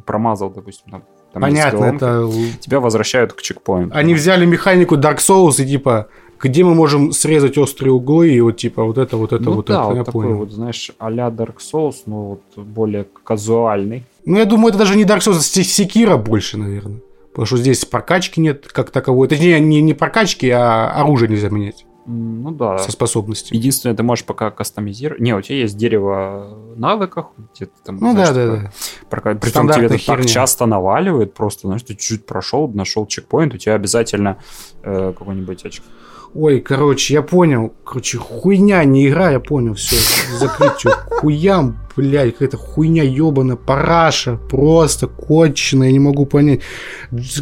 промазал, допустим, там, там Понятно, это... тебя возвращают к чекпоинту. Они взяли механику Dark Souls и типа, где мы можем срезать острые углы, и вот типа вот это, вот это, ну вот да, это, вот я такой понял. вот, знаешь, а-ля Dark Souls, но вот более казуальный. Ну, я думаю, это даже не Dark Souls, а Се- Секира больше, наверное. Потому что здесь прокачки нет как таковой. Точнее, не, не прокачки, а оружие нельзя менять Ну да. со способностями. Единственное, ты можешь пока кастомизировать. Не, у тебя есть дерево навыков, где ты там. Ну знаешь, да, да, да. Прока- Притом тебе это так херня. часто наваливает, просто, знаешь, ты чуть прошел, нашел чекпоинт, у тебя обязательно э, какой-нибудь очко. Ой, короче, я понял. Короче, хуйня, не игра, я понял. Все, закрытие. Хуям, блядь, какая-то хуйня ебаная, параша, просто конченая, я не могу понять.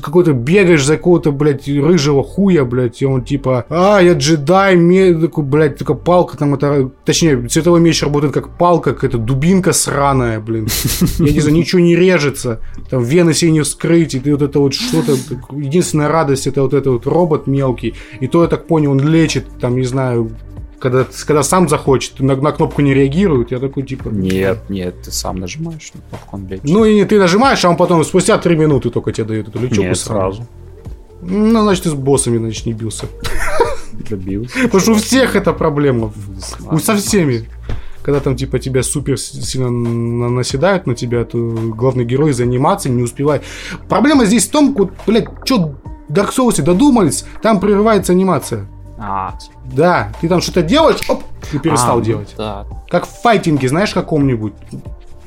Какой-то бегаешь за какого-то, блядь, рыжего хуя, блядь, и он типа, а, я джедай, ме... такой, блядь, только палка там, это, точнее, цветовой меч работает как палка, какая-то дубинка сраная, блин. Я не знаю, ничего не режется, там вены себе не вскрыть, и ты вот это вот что-то, единственная радость, это вот этот вот робот мелкий, и то, я так понял, он лечит, там, не знаю, когда, когда сам захочет, на, на кнопку не реагирует, я такой, типа... Нет, нет, ты сам нажимаешь на кнопку, он лечит. Ну и ты нажимаешь, а он потом спустя три минуты только тебе дает эту лечебку нет, сразу. Ну, значит, ты с боссами, значит, не бился. Добился. Потому что у всех это проблема. У со всеми. Когда там, типа, тебя супер сильно на- наседают на тебя, то главный герой за анимацией не успевает. Проблема здесь в том, вот, блядь, что Dark Souls додумались, там прерывается анимация. А, Да, ты там что-то делаешь, оп, и перестал а, делать. Да. Как в файтинге, знаешь, каком-нибудь.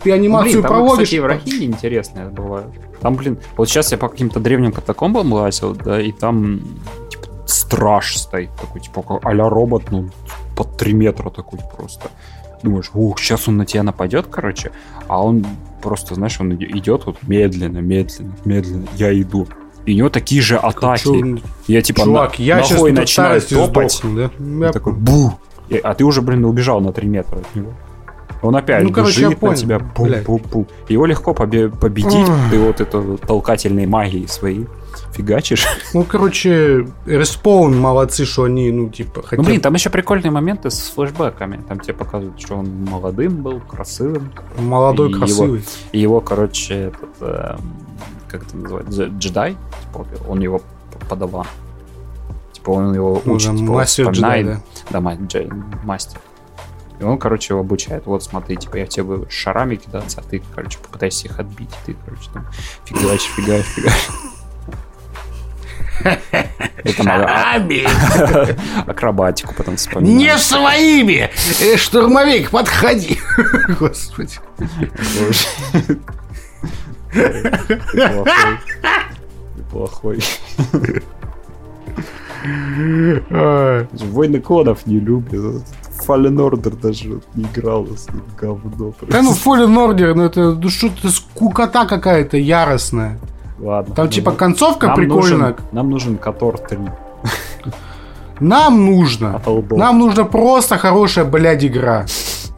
Ты анимацию блин, там, проводишь. кстати, враги интересные бывают. Там, блин, вот сейчас я по каким-то древним катакомбам лазил, да, и там, типа, страж стоит такой, типа, а-ля робот, ну, под 3 метра такой просто. Думаешь, ух, сейчас он на тебя нападет, короче, а он просто, знаешь, он иде- идет вот медленно, медленно, медленно, я иду. И у него такие же атаки. Чё, я типа Чувак, на- я сейчас ногой от начинаю топать. сдохну, да? Я такой, бу! А ты уже, блин, убежал на 3 метра от него. Он опять Ну, короче, бежит на тебя, пум-пум-пум. Его легко побе- победить, ты вот это толкательной магией своей фигачишь. Ну, короче, респаун молодцы, что они, ну, типа, хотя Ну, блин, там еще прикольные моменты с флешбэками. Там тебе показывают, что он молодым был, красивым. молодой, и его- красивый. И его, короче, этот, эм, как это называется, дж- джедай, типа, он его подаван. Типа он его Ну, учит, да, типа, мастер вспоминает. джедай, Да, ма- дже- мастер. И он, короче, его обучает. Вот смотри, типа, я тебе буду шарами кидаться, а ты, короче, попытайся их отбить. Ты, короче, там фигаешь, фигаешь, фигаешь. Это а- акробатику потом вспоминать. Не своими! Э, Штурмовик, подходи! Господи. Плохой. Плохой. Войны клонов не любят. Fallen Order даже не играл с ним говно. Да ну Fallen Order, ну это ну, что-то скукота какая-то яростная. Ладно. Там Ну, типа ну, концовка нам прикольная. нужен- Нам нужен Котор 3. Нам нужно. Нам нужна просто хорошая, блядь, игра.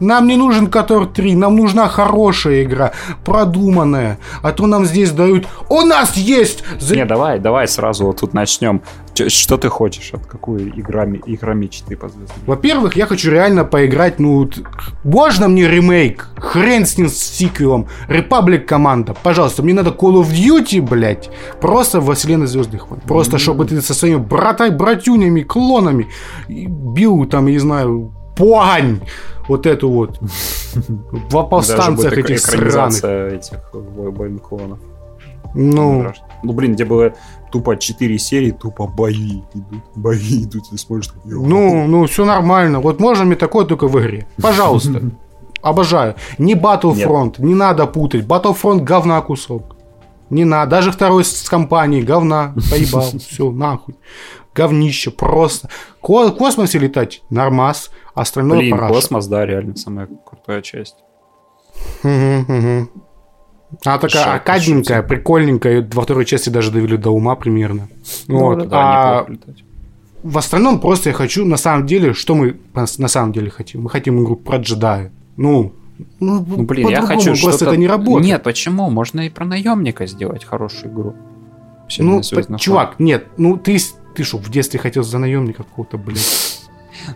Нам не нужен Котор 3, нам нужна хорошая игра, продуманная. А то нам здесь дают... У нас есть... за- Не, давай, давай сразу вот тут начнем. Что ты хочешь? От какой играми, игра мечты по звездам? Во-первых, я хочу реально поиграть, ну, можно мне ремейк? Хрен с ним с сиквелом. Republic команда, пожалуйста, мне надо Call of Duty, блядь, просто во вселенной Звездных войн. Просто, чтобы ты со своими брата братюнями, клонами бил там, я не знаю, погань вот эту вот в повстанцах этих сраных. этих вой- войн клонов. Ну, ну, блин, где было тупо 4 серии, тупо бои идут, бои идут, ты смотришь, так, «Ё». ну, ну, все нормально. Вот можно мне такое только в игре. Пожалуйста. Обожаю. Не Battlefront, не надо путать. Battlefront говна кусок. Не надо. Даже второй с компанией говна. Поебал. Все, нахуй. Говнище просто. Ко- в космосе летать нормас. Остальное Блин, параша. космос, да, реально самая крутая часть. Мгм. Она такая Жалко, аркадненькая, прикольненькая. и Во второй части даже довели до ума примерно. Вот. Ну, да, А в остальном просто я хочу, на самом деле, что мы на самом деле хотим? Мы хотим игру про джедая. Ну, ну, Ну, блин, я хочу просто что-то... это не работает. Нет, почему? Можно и про наемника сделать хорошую игру. ну, Вселенная по- Звездных чувак, нет, ну ты, ты что, в детстве хотел за наемника какого-то, блядь?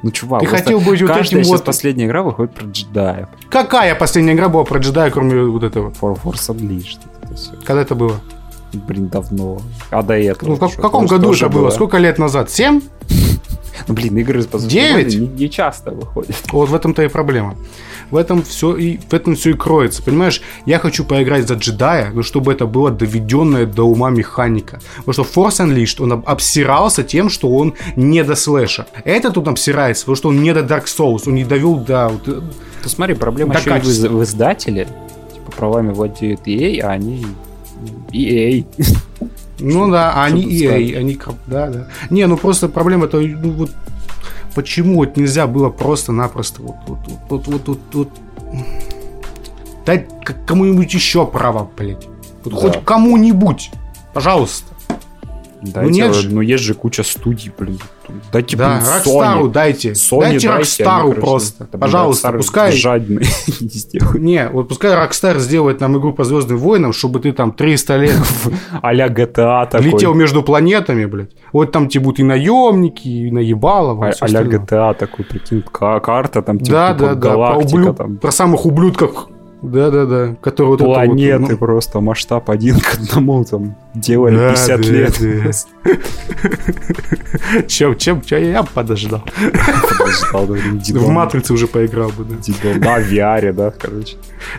Ну, чувак, Ты хотел быть вот этим вот- последняя игра выходит про джедая. Какая последняя игра была про джедая, кроме вот этого? For Force Unleashed. это. Когда это было? Блин, давно. А до этого? Ну, в каком году это было? Сколько лет назад? Семь? Ну, блин, игры по Девять? не, не часто выходят. Вот в этом-то и проблема. В этом все и в этом все и кроется. Понимаешь, я хочу поиграть за джедая, но чтобы это было доведенная до ума механика. Потому что Force Unleashed, он об- обсирался тем, что он не до слэша. Этот тут обсирается, потому что он не до Dark Souls, он не довел до... вот, э, Ты смотри, проблема До еще и в, качества. в издателе. Типа правами владеет EA, а они EA. Ну да, а они EA, сказать? они... Да, да. Не, ну просто проблема-то, ну вот... Почему вот нельзя было просто-напросто вот, вот, вот, вот, вот, вот, дать кому-нибудь еще право, блядь. Вот Да. Хоть кому-нибудь. Пожалуйста. Дайте, нет ну, же. есть же куча студий, блин. Дайте, Да, блин, Рокстару Sony. дайте. Sony дайте они, короче, просто. блин, Пожалуйста, Rockstar пускай... Жадные не вот пускай Рокстар сделает нам игру по Звездным войнам, чтобы ты там 300 лет А-ля GTA такой. летел между планетами, блядь. Вот там тебе будут и наемники, и наебало. вот А- А-ля. GTA такой, прикинь, ка- карта там, типа, Да, тупо да, да. Про, там, про самых ублюдков. Да, да, да. Которые вот это вот, планеты ну, просто, масштаб один к одному, там, делали Да, 50 да, лет. Чем, чем, чем я подождал. Подождал, да, блин, В. Матрице уже поиграл бы, да. Дидон. Да, в VR, да, короче.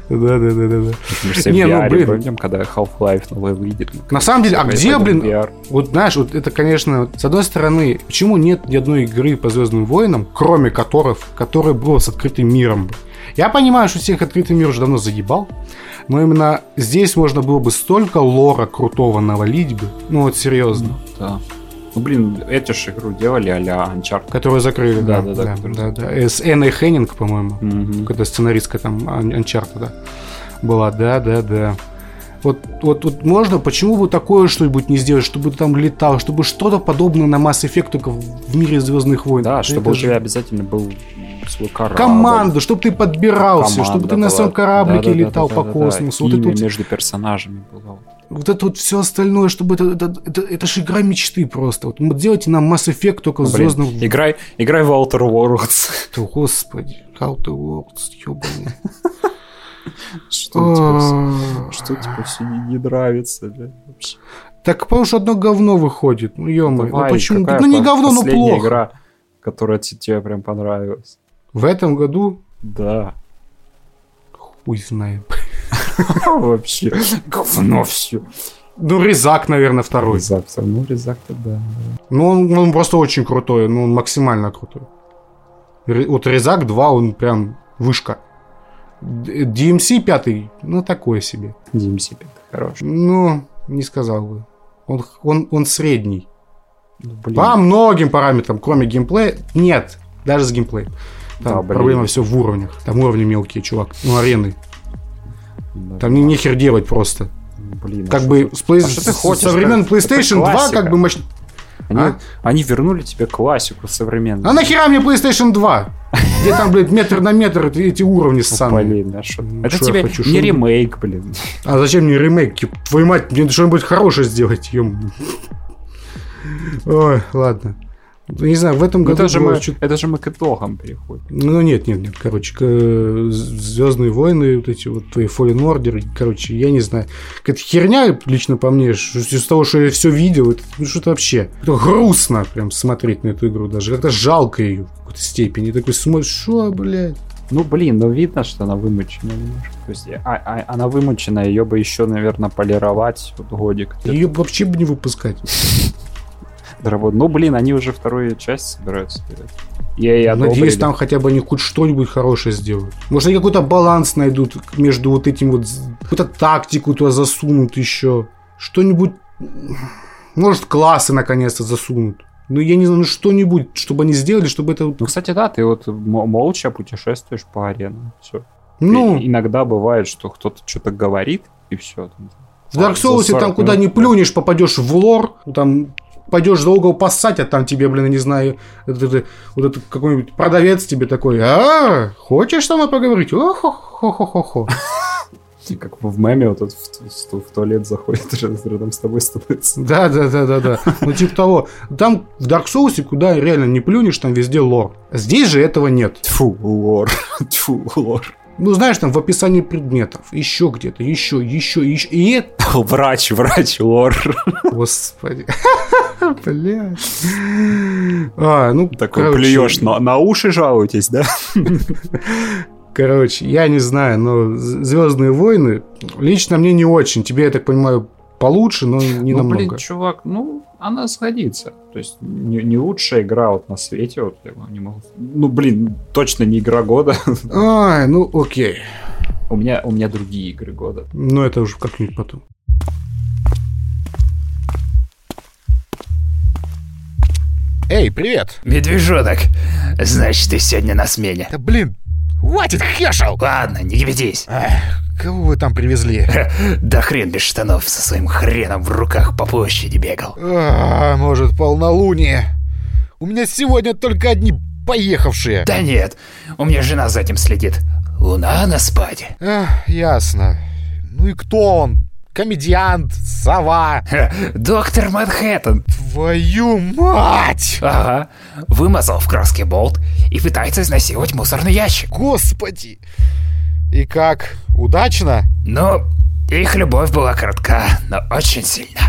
Да, да, да, да, да. Мы же все в Не, ну, VR, блин. помним, когда Half-Life новый выйдет. ну, На самом деле, а где, пойдем блин, VR. Вот знаешь, вот это, конечно, с одной стороны, почему нет ни одной игры по Звездным войнам, кроме которых, которая была с открытым миром? Я понимаю, что всех открытый мир уже давно заебал, но именно здесь можно было бы столько лора крутого навалить бы, ну вот серьезно, Да. Ну, блин, эту же игру делали а-ля Uncharted. которые закрыли, да, Да, да, да, да, да, да, которые да. С Энной Хеннинг, по-моему, Мгм. когда сценаристка там Uncharted, да, была, да, да, да. Вот, вот, вот можно, почему бы такое что-нибудь не сделать, чтобы ты там летал, чтобы что-то подобное на Mass Effect только в мире Звездных войн. Да, Это чтобы у же тебя обязательно был свой корабль. команду, чтобы ты подбирался, Команда чтобы ты на была. своем кораблике Да-да-да-да-да-да. летал по космосу. Вот это Химия вот, между персонажами была. вот это вот все остальное, чтобы это, это, это, это ж игра мечты просто. Вот делайте нам Mass Effect только блин, Звездных играй, играй в Outer Worlds. Да, Господи, to Worlds, ёбаный. Что тебе А. что тебе все не, нравится, вообще? Так потому что одно говно выходит. Ну ё ну почему? Ну не говно, но плохо. игра, которая те- тебе прям понравилась? В этом году Да. хуй знает. Вообще, говно все. Ну, Резак, наверное, второй. Резак, ну резак-то да. Ну, он, он просто очень крутой, ну, он максимально крутой. Ре- вот Резак 2, он прям вышка. DMC 5, ну, такое себе. DMC хороший. Ну, не сказал бы. Он, он, он средний. Ну, блин. По многим параметрам, кроме геймплея, нет. Даже с геймплеем. Там Да, блин. проблема все в уровнях. Там уровни мелкие, чувак. Ну, арены. Да, Там не нехер делать просто. блин, а Как что бы с, плей- а что ты хочешь? со времен Как- PlayStation это 2 как бы мощно. Они, А? они вернули тебе классику современную. А нахера мне PlayStation 2? Где там, блядь, метр на метр эти, уровни Ну, ссаные. блин, а шо- Ну, Это шо тебе хочу, не ремейк, блин. А зачем мне ремейк? Твою мать, мне что-нибудь хорошее сделать, ем. Ой, ладно. Не знаю, в этом Ну, году это, же мы, чё- это же мы к итогам переходим. Ну, нет, нет, нет, короче, Звездные войны, вот эти вот твои Fallen Order, короче, я не знаю. Какая-то херня, лично по мне, из того, что я все видел, это ну, что-то вообще. Это грустно прям смотреть на эту игру даже. Как-то жалко ее в какой-то степени. Такой смотришь, что, блядь? Ну, блин, ну видно, что она вымочена немножко. То есть, а, а- она вымочена, ее бы еще, наверное, полировать вот годик. Ее вообще бы не выпускать. Доработ- Ну, блин, они уже вторую часть собираются делать. Я и Надеюсь, там хотя бы они хоть что-нибудь хорошее сделают. Может, они какой-то баланс найдут между вот этим вот... Какую-то тактику туда засунут еще. Что-нибудь... Может, классы наконец-то засунут. Ну, я не знаю, ну что-нибудь, чтобы они сделали, чтобы это... Ну, кстати, да, ты вот молча путешествуешь по аренам. Все. Ну, иногда бывает, что кто-то что-то говорит, и все. в Dark Souls там куда ни плюнешь, попадешь в лор, там пойдешь за угол поссать, а там тебе, блин, не знаю, это- это- вот этот какой-нибудь продавец тебе такой, а, хочешь со мной поговорить? Охо-хо-хо-хо. Как в меме вот этот в, в- в туалет заходит, рядом с тобой становится. Да, да, да, да, да. Ну, типа того. Там в Dark Souls, куда реально не плюнешь, там везде лор. Здесь же этого нет. Тьфу, лор. Тьфу, лор. Ну, знаешь, там в описании предметов, еще где-то, еще, еще, еще. И это, Врач, врач, лор. господи. Блядь. А, ну, Такой короче, плюешь, на, на уши жалуетесь, да? Короче, я не знаю, но Звездные войны лично мне не очень. Тебе, я так понимаю, получше, но не ну, намного. блин, чувак, ну, она сгодится. То есть, не, не лучшая игра вот на свете, вот я не могу... Ну, блин, точно не игра года. Ай, ну окей. у, меня, у меня другие игры года. Но это уже как-нибудь потом. Эй, привет! Медвежонок, значит, ты сегодня на смене. Да блин, хватит хешал! Ладно, не кипятись. Эх, кого вы там привезли? Да хрен без штанов со своим хреном в руках по площади бегал. А, может, полнолуние? У меня сегодня только одни поехавшие. Да нет, у меня жена за этим следит. Луна на спаде. Эх, ясно. Ну и кто он? Комедиант? Сова? Ха, Доктор Манхэттен. Твою мать! Ага. Вымазал в краске болт и пытается изнасиловать мусорный ящик. Господи! И как? Удачно? Но их любовь была коротка, но очень сильно.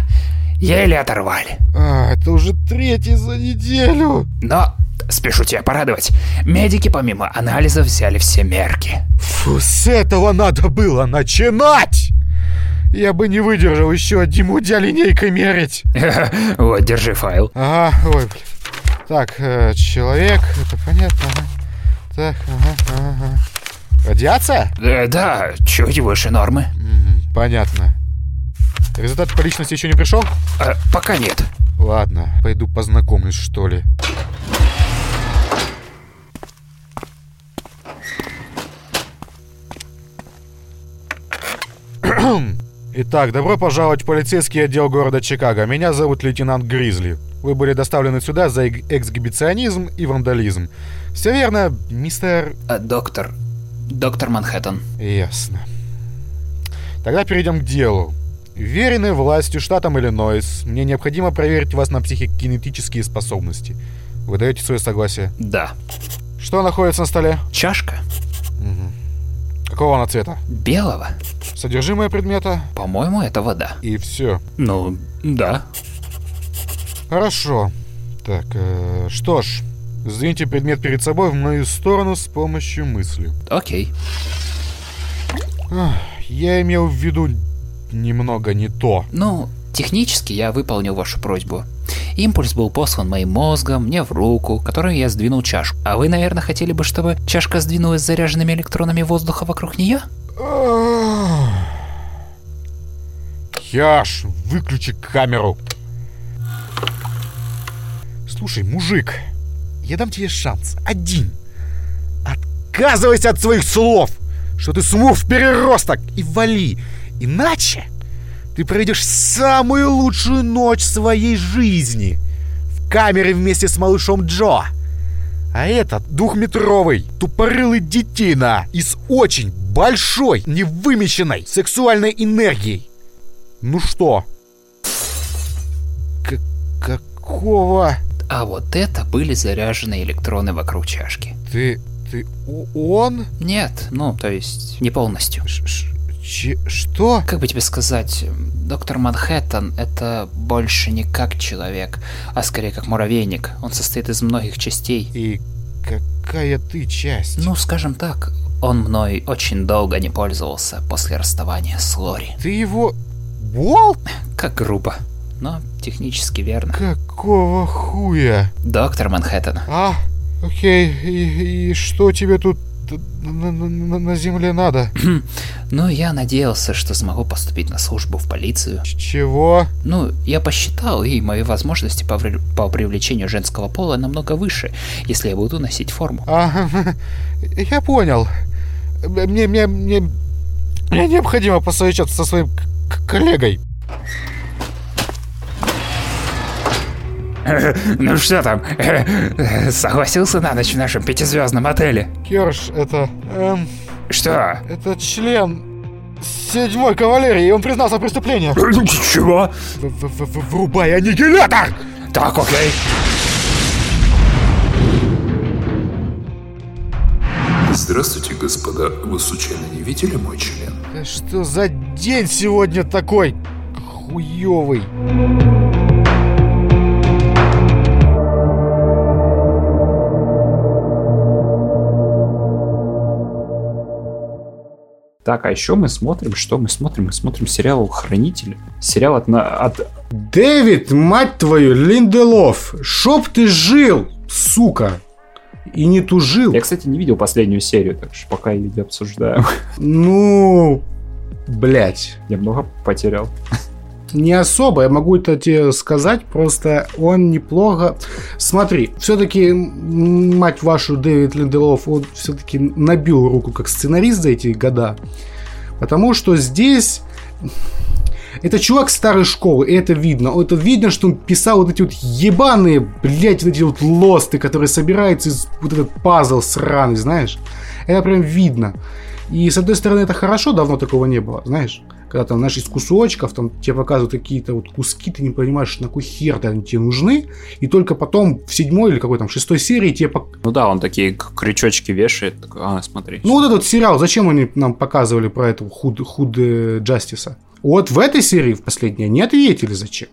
Еле оторвали. А, это уже третий за неделю. Но, спешу тебя порадовать, медики помимо анализов взяли все мерки. Фу, с этого надо было начинать! Я бы не выдержал еще одним удя линейкой мерить. Вот, держи файл. Ага, ой, блин. Так, э, человек, это понятно. Так, ага, ага. Радиация? Э, да, чуть выше нормы. Понятно. Результат по личности еще не пришел? Э, пока нет. Ладно, пойду познакомлюсь, что ли. Итак, добро пожаловать в полицейский отдел города Чикаго. Меня зовут лейтенант Гризли. Вы были доставлены сюда за эксгибиционизм и вандализм. Все верно, мистер... Э, доктор. Доктор Манхэттен. Ясно. Тогда перейдем к делу. Верены властью штатом Иллинойс, мне необходимо проверить вас на психокинетические способности. Вы даете свое согласие? Да. Что находится на столе? Чашка. Какого она цвета? Белого. Содержимое предмета По-моему, это вода. и все. Ну, да. Хорошо. Так, э, что ж, сдвиньте предмет перед собой в мою сторону с помощью мысли. Окей. Я имел в виду немного не то. Ну, технически я выполнил вашу просьбу. Импульс был послан моим мозгом, мне в руку, которую я сдвинул чашку. А вы, наверное, хотели бы, чтобы чашка сдвинулась с заряженными электронами воздуха вокруг нее? Яш, выключи камеру. Слушай, мужик, я дам тебе шанс. Один. Отказывайся от своих слов, что ты смув переросток и вали. Иначе ты проведешь самую лучшую ночь своей жизни в камере вместе с малышом Джо. А этот двухметровый, тупорылый детина и с очень большой, невымещенной сексуальной энергией. Ну что? К- какого? А вот это были заряженные электроны вокруг чашки. Ты... ты... он? Нет, ну, то есть, не полностью. Ш- ш- че- что? Как бы тебе сказать, доктор Манхэттен это больше не как человек, а скорее как муравейник. Он состоит из многих частей. И как, какая ты часть? Ну, скажем так, он мной очень долго не пользовался после расставания с Лори. Ты его... Болт? Как грубо, но технически верно. Какого хуя? Доктор Манхэттен, А, окей, и, и что тебе тут на, на- на- земле надо? ну я надеялся, что смогу поступить на службу в полицию. Чего? Ну, я посчитал, и мои возможности по, ври- по привлечению женского пола намного выше, если я буду носить форму. А, я понял. Мне, мне, мне, мне необходимо посовещаться со своим коллегой. Ну что там, согласился на ночь в нашем пятизвездном отеле? Керш, это... эм, Что? это член седьмой кавалерии, и он признался в преступлении. Чего? В- в- в- Врубай аннигилятор! Так, окей. Здравствуйте, господа. Вы случайно не видели мой член? Да что за день сегодня такой хуёвый? Так, а еще мы смотрим, что мы смотрим? Мы смотрим сериал «Хранители». Сериал от... от... Дэвид, мать твою, Линделов, чтоб ты жил, сука, и не тужил. Я, кстати, не видел последнюю серию, так что пока ее не обсуждаем. Ну, блять. Я много потерял. Не особо, я могу это тебе сказать, просто он неплохо... Смотри, все-таки, мать вашу, Дэвид Линделов, он все-таки набил руку как сценарист за эти года, потому что здесь... Это чувак старой школы, и это видно. Это видно, что он писал вот эти вот ебаные, блядь, вот эти вот лосты, которые собираются из вот этот пазл сраный, знаешь. Это прям видно. И с одной стороны это хорошо, давно такого не было, знаешь. Когда там, знаешь, из кусочков, там тебе показывают какие-то вот куски, ты не понимаешь, на какой хер они тебе нужны, и только потом в седьмой или какой там шестой серии тебе пок- Ну да, он такие крючочки вешает. такой, А, смотри. Ну, вот этот сериал, зачем они нам показывали про этого худ, худ э, Джастиса? Вот в этой серии, в последней, не ответили зачем.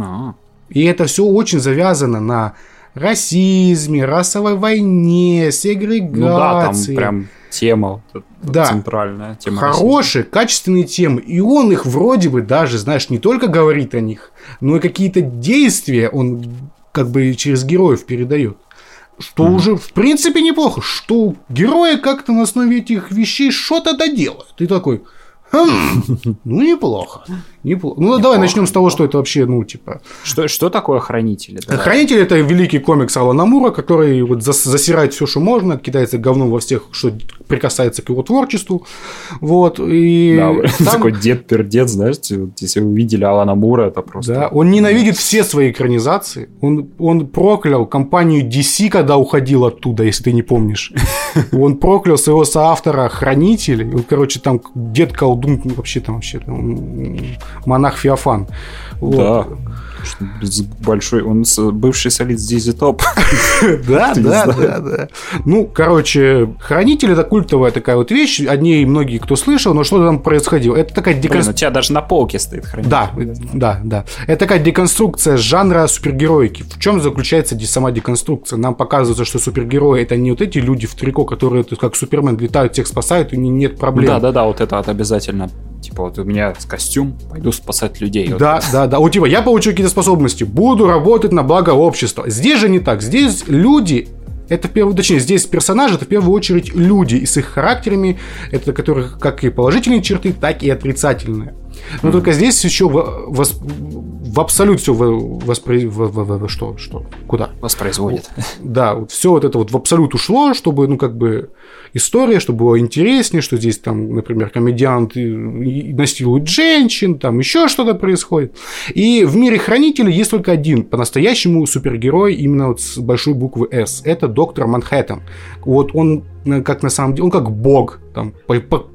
А, И это все очень завязано на расизме, расовой войне, сегрегации. Ну да, там прям тема Да. центральная. Тема Хорошие, качественные темы. И он их вроде бы даже, знаешь, не только говорит о них, но и какие-то действия он как бы через героев передает. Что уже, в принципе, неплохо. Что герои как-то на основе этих вещей что-то доделают. Ты такой, «Хм, ну, неплохо. Неплохо. Ну, давай начнем с того, что это вообще, ну, типа... Что, что такое хранители? Давай. Хранитель это великий комикс Алана Мура, который вот зас- засирает все, что можно, кидается говном во всех, что прикасается к его творчеству. Вот. И Да, там- такой дед-пердед, знаешь, если вы видели Алана Мура, это просто... Да, он ненавидит все свои экранизации. Он, он проклял компанию DC, когда уходил оттуда, если ты не помнишь. Он проклял своего соавтора Хранителей. Он, короче, там дед колдун, ну, вообще там вообще там, монах Феофан. Вот. Да. Большой, он бывший солист Дизи Топ. Да, да, да, да. Ну, короче, Хранитель это культовая такая вот вещь. О ней многие кто слышал, но что там происходило? Это такая Блин, у деконструкция. тебя даже на полке стоит хранитель. Да, да, да. Это такая деконструкция жанра супергероики. В чем заключается сама деконструкция? Нам показывается, что супергерои это не вот эти люди в трико, которые как Супермен летают, всех спасают, и не- нет проблем. Да, да, да, вот это обязательно. Типа, вот у меня костюм, пойду спасать людей. Вот Да, да, да. Вот типа, я получу какие-то способности, буду работать на благо общества. Здесь же не так. Здесь люди это в первую, точнее, здесь персонажи это в первую очередь люди и с их характерами, это которых как и положительные черты, так и отрицательные. Но только здесь еще в, вос- в абсолют все воспри... в- в- в- в- что, что, куда? Воспроизводит. Да, вот все вот это вот в абсолют ушло, чтобы, ну, как бы, история, чтобы было интереснее, что здесь там, например, комедиант и насилует женщин, там еще что-то происходит. И в мире хранителей есть только один по-настоящему супергерой именно вот с большой буквы «С». Это доктор Манхэттен. Вот он э, как на самом деле, он как бог, там,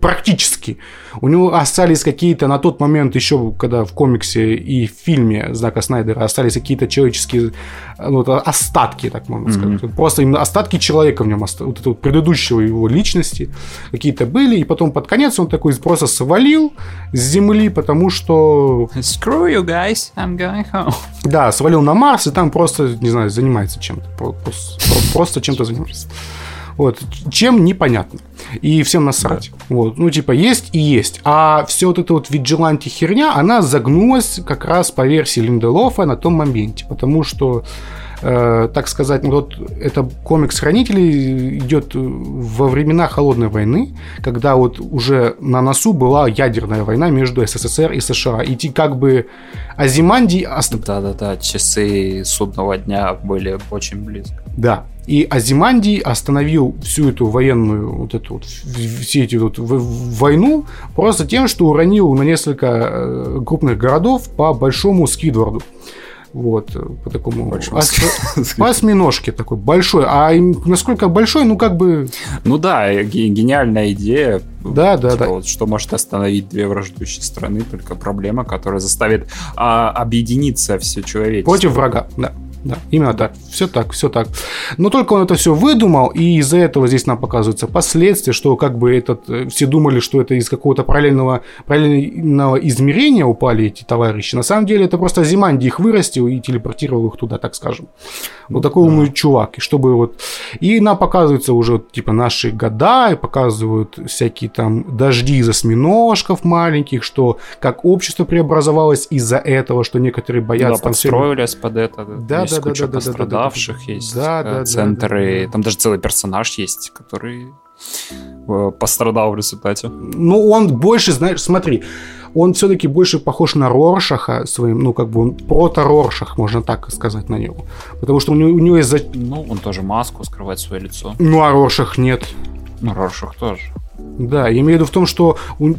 практически. У него остались какие-то на тот момент еще, когда в комиксе и в фильме Знака Снайдера остались какие-то человеческие э, ну, вот, остатки, так можно сказать. Вот Просто именно остатки человека в нем, вот этого предыдущего его личности какие-то были, и потом под конец он такой просто свалил с земли, потому что, Screw you guys, I'm going home. да, свалил на Марс, и там просто, не знаю, занимается чем-то. Про- Просто, просто чем-то занимается. Вот. Чем непонятно. И всем насрать. Вот. Ну, типа, есть и есть. А все вот это вот виджиланти херня, она загнулась как раз по версии Линделофа на том моменте. Потому что э, так сказать, ну, вот это комикс Хранителей идет во времена Холодной войны, когда вот уже на носу была ядерная война между СССР и США. И как бы Азиманди... Да-да-да, часы судного дня были очень близко. Да. И Азиманди остановил всю эту военную, вот эту вот, в- все эти вот войну просто тем, что уронил на несколько э, крупных городов по большому Скидварду. Вот, э, по такому... Большому ос- По осьминожке такой большой. А насколько большой, ну как бы... Ну да, ге- гениальная идея. Да, да, Типа да. вот что может остановить две враждующие страны, только проблема, которая заставит а, объединиться все человечество. Против врага, да. Да, именно так. Все так, все так. Но только он это все выдумал, и из-за этого здесь нам показываются последствия, что как бы этот... э, Все думали, что это из какого-то параллельного, параллельного измерения упали эти товарищи. На самом деле это просто Зиманди их вырастил и телепортировал их туда, так скажем. Вот такой умный чувак. И чтобы вот... И нам показываются уже типа наши года, и показывают всякие там дожди из осьминожков маленьких, что как общество преобразовалось из-за этого, что некоторые Да, боятся там всё- подстроились под это. Да, да, да, куча да, да, да, да, пострадавших, есть Да, э, да, центры. да, да. Там даже целый персонаж есть, который э, пострадал в результате. Ну, он больше, знаешь, смотри, он все-таки больше похож на Роршаха своим, ну, как бы он прото-Роршах, можно так сказать на него. Потому что у него, у него есть... за- Ну, он тоже маску, скрывает свое лицо. Ну, а Роршах нет. Ну, Роршах тоже. Да, я имею в виду в том, что у-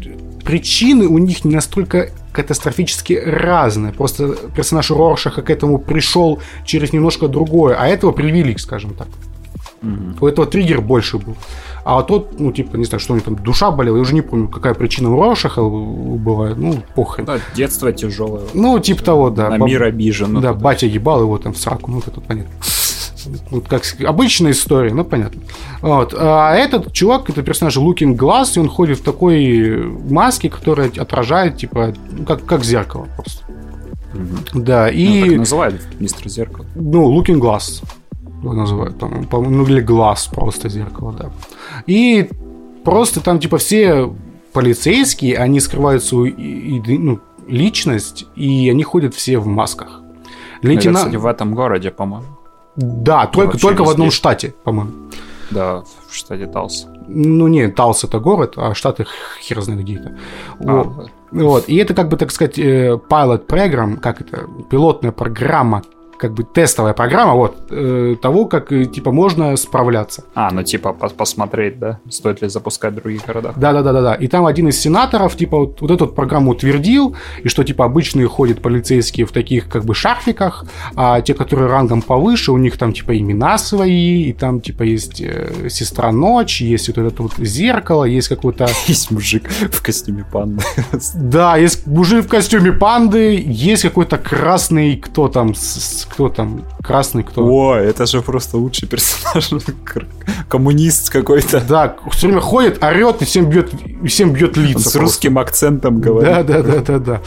причины у них не настолько катастрофически разные. Просто персонаж Роршаха к этому пришел через немножко другое, а этого привели, скажем так. Мгм. У этого триггер больше был. А тот, ну, типа, не знаю, что у него там, душа болела, я уже не помню, какая причина у Роршаха была, ну, похрен. Да, детство тяжелое. Ну, типа того, да. На Баб- мир обижен. ну, да, батя ебал его там в сраку, ну, это тут понятно. Вот как обычная история, ну понятно. Вот. А этот чувак, это персонаж Looking Glass, и он ходит в такой маске, которая отражает, типа, ну, как, как зеркало просто. Мгм. Да, Ну, и... так называют мистер Зеркало. Ну, Looking Glass его называют, там, ну, или глаз просто зеркало, да. И просто там, типа, все полицейские, они скрывают свою и- и- ну, личность, и они ходят все в масках. Ну, это, Лейтенант... кстати, в этом городе, по-моему. Да, только, только в одном штате, по-моему. Да, в штате Талс. Ну, не, Талс это город, а штаты хер знает где это. Вот. А, Вот. И это, как бы, так сказать, э, pilot program, как это, пилотная программа, как бы тестовая программа, вот, э, того, как, э, типа, можно справляться. А, ну типа пос- посмотреть, да, стоит ли запускать в других городах. Да-да-да-да. И там один из сенаторов, типа, вот, вот эту программу утвердил, и что, типа, обычные ходят полицейские в таких, как бы, шарфиках, а те, которые рангом повыше, у них там, типа, имена свои, и там, типа, есть э, сестра ночь, есть вот это вот зеркало, есть какой-то... Есть мужик в костюме панды. Да, есть мужик в костюме панды, есть какой-то красный, кто там, с- кто там, красный кто. О, это же просто лучший персонаж. Коммунист какой-то. Да, все время ходит, орет и всем бьет, и всем бьет лица. С просто. русским акцентом Да, говорит. да, да, да, да.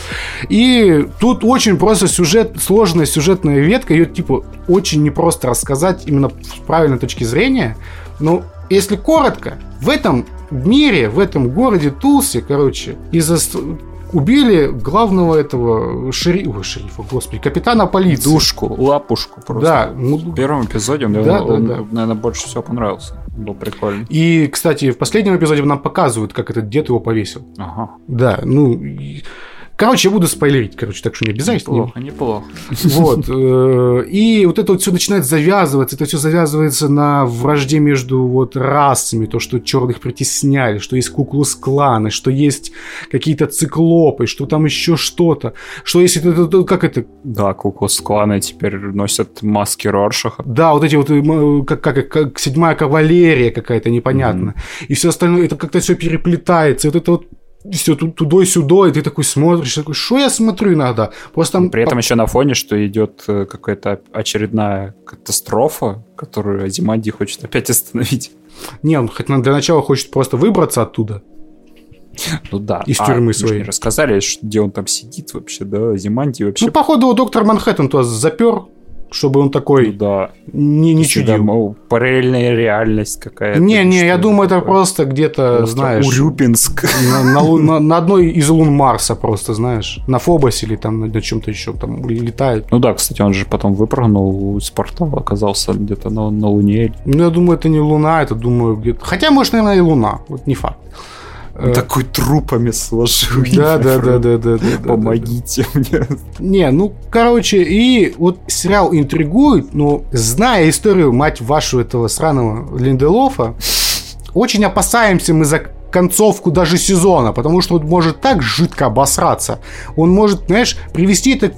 И тут очень просто сюжет, сложная сюжетная ветка, ее типа очень непросто рассказать именно с правильной точки зрения. Но если коротко, в этом мире, в этом городе Тулсе, короче, из-за убили главного этого шерифа, ой, шерифа, господи, капитана полиции. Душку, лапушку просто. Да, ну, В первом эпизоде он, Да, он, да, да. наверное, больше всего понравился. Был прикольный. И, кстати, в последнем эпизоде нам показывают, как этот дед его повесил. Ага. Да, ну... и- Короче, я буду спойлерить, короче, так что не обязательно. Неплохо, неплохо. Вот. э, И вот это вот все начинает завязываться. Это все завязывается на вражде между вот расами. То, что черных притесняли, что есть куклус кланы, что есть какие-то циклопы, что там еще что-то. Что если это, как это? Да, Куклус кланы теперь носят маски Роршаха. Да, вот эти вот, э, как, как, как седьмая кавалерия какая-то непонятная. И все остальное, это как-то все переплетается. И вот это вот все туда-сюда, и ты такой смотришь, такой, что я смотрю иногда? Просто там При этом еще на фоне, что идет э, какая-то очередная катастрофа, которую Азиманди хочет опять остановить. Не, он хоть для начала хочет просто выбраться оттуда. Ну да. Из А, тюрьмы своей. не рассказали, где он там сидит вообще, да? Азиманди вообще. Ну, походу, доктор Манхэттен туда запер, чтобы он такой Ну да. не, не чудил. мол, параллельная реальность какая-то. Не, не, я это думаю, это такое? просто где-то, знаешь, Урюпинск. на, на на- на одной из лун Марса просто, знаешь, на Фобосе или там на, на чем-то еще там летает. Ну да, кстати, он же потом выпрыгнул из портала, оказался где-то на, на Луне. Ну, я думаю, это не Луна, это, думаю, где-то... Хотя, может, наверное, и Луна, вот не факт. Э, Такой трупами сложил. Да, да, да, да, да, да, да. Помогите мне. Не, ну, короче, и вот сериал интригует, но зная историю, мать вашу, этого сраного Линделофа, очень опасаемся мы за концовку даже сезона, потому что он может так жидко обосраться. Он может, знаешь, привести это,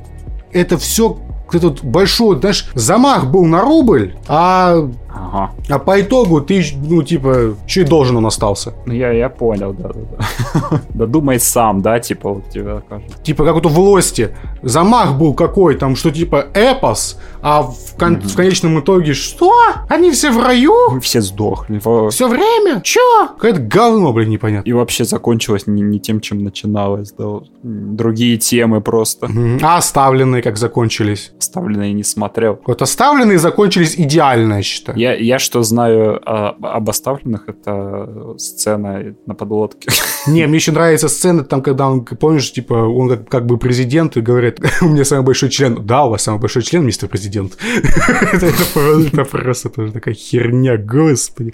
это все этот большой, знаешь, замах был на рубль, а, Ага. а по итогу ты, ну, типа, чуть должен он остался. Ну я, я понял, да, да, да. Да думай сам, да, типа вот тебе кажется. Типа, как вот в Лосте. Замах был какой там, что типа эпос, а в, кон- в конечном итоге что? Они все в раю? Мы все сдохли. Все время? Чё? Какое-то говно, блин, непонятно. И вообще закончилось не, не тем, чем начиналось, да. Другие темы просто. Мгм. А оставленные как закончились? Оставленные не смотрел. Вот оставленные закончились идеально, я считаю. Я, я что знаю о- об оставленных, это сцена на подлодке. Не, мне еще нравится сцена там, когда он, помнишь, типа, он как, как бы президент и говорит, у меня самый большой член. Да, у вас самый большой член, мистер президент. Это просто тоже такая херня, господи.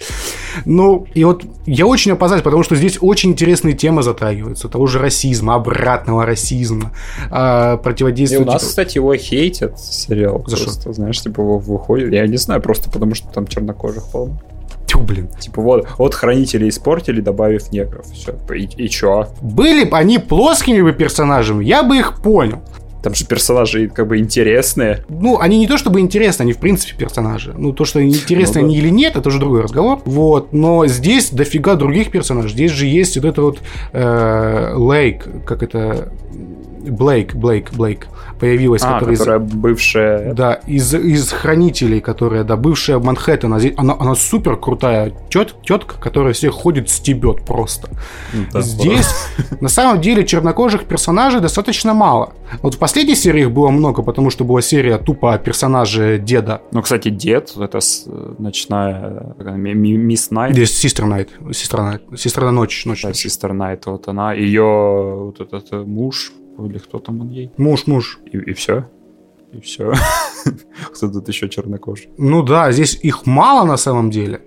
Ну, и вот я очень опасаюсь, потому что здесь очень интересные темы затрагиваются. Того же расизма, обратного расизма, а, И противодействия... у нас, типа- кстати, его хейтят сериал. За что? просто, знаешь, типа выходит. Я не знаю, просто потому что там чернокожих полно. Тьфу, блин. Типа вот, вот хранители испортили, добавив негров. Все. И, и чё? Были бы они плоскими бы персонажами, я бы их понял. Там же персонажи как бы интересные. Ну, они не то чтобы интересны, они в принципе персонажи. Ну, то, что интересны Ну да. они или нет, это уже другой разговор. Вот, но здесь дофига других персонажей. Здесь же есть вот это вот э, Лейк, как это... Блейк, Блейк, Блейк появилась, А, которая из- которая бывшая... Да, из, из хранителей, которая, да, бывшая Манхэттен, она, она, она супер крутая тет, тетка, которая всех ходит, стебет просто. Ну, да, Здесь, на самом деле, чернокожих персонажей достаточно мало. Вот в последней серии их было много, потому что была серия тупо о персонаже деда. Ну, кстати, дед, это ночная э, ми- ми- мисс Найт, Здесь Sister Night. Сестра Найт. Сестра ночь. ночь. да, сестер Найт, вот она, ее вот этот э, муж, или кто там он ей, Муж, муж. и, все. И все. Кто тут еще чернокожий? Ну да, здесь их мало на самом деле.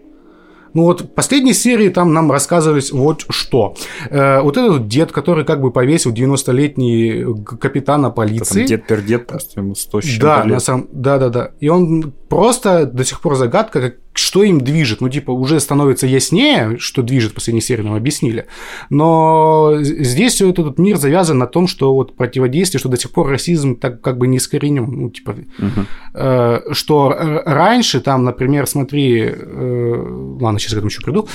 Ну вот в последней серии там нам рассказывались вот что. Э, вот этот дед, который как бы повесил 90-летний г- капитана полиции. Дед пердед, просто ему 100 с чем-то Да, на самом, да, да, да. И он просто до сих пор загадка, как, что им движет. Ну, типа, уже становится яснее, что движет в последней серии, нам объяснили. Но здесь все этот мир завязан на том, что вот противодействие, что до сих пор расизм так как бы не искоренен. Ну, типа, Мгм. э, что раньше там, например, смотри, э, ладно, сейчас к этому еще приду,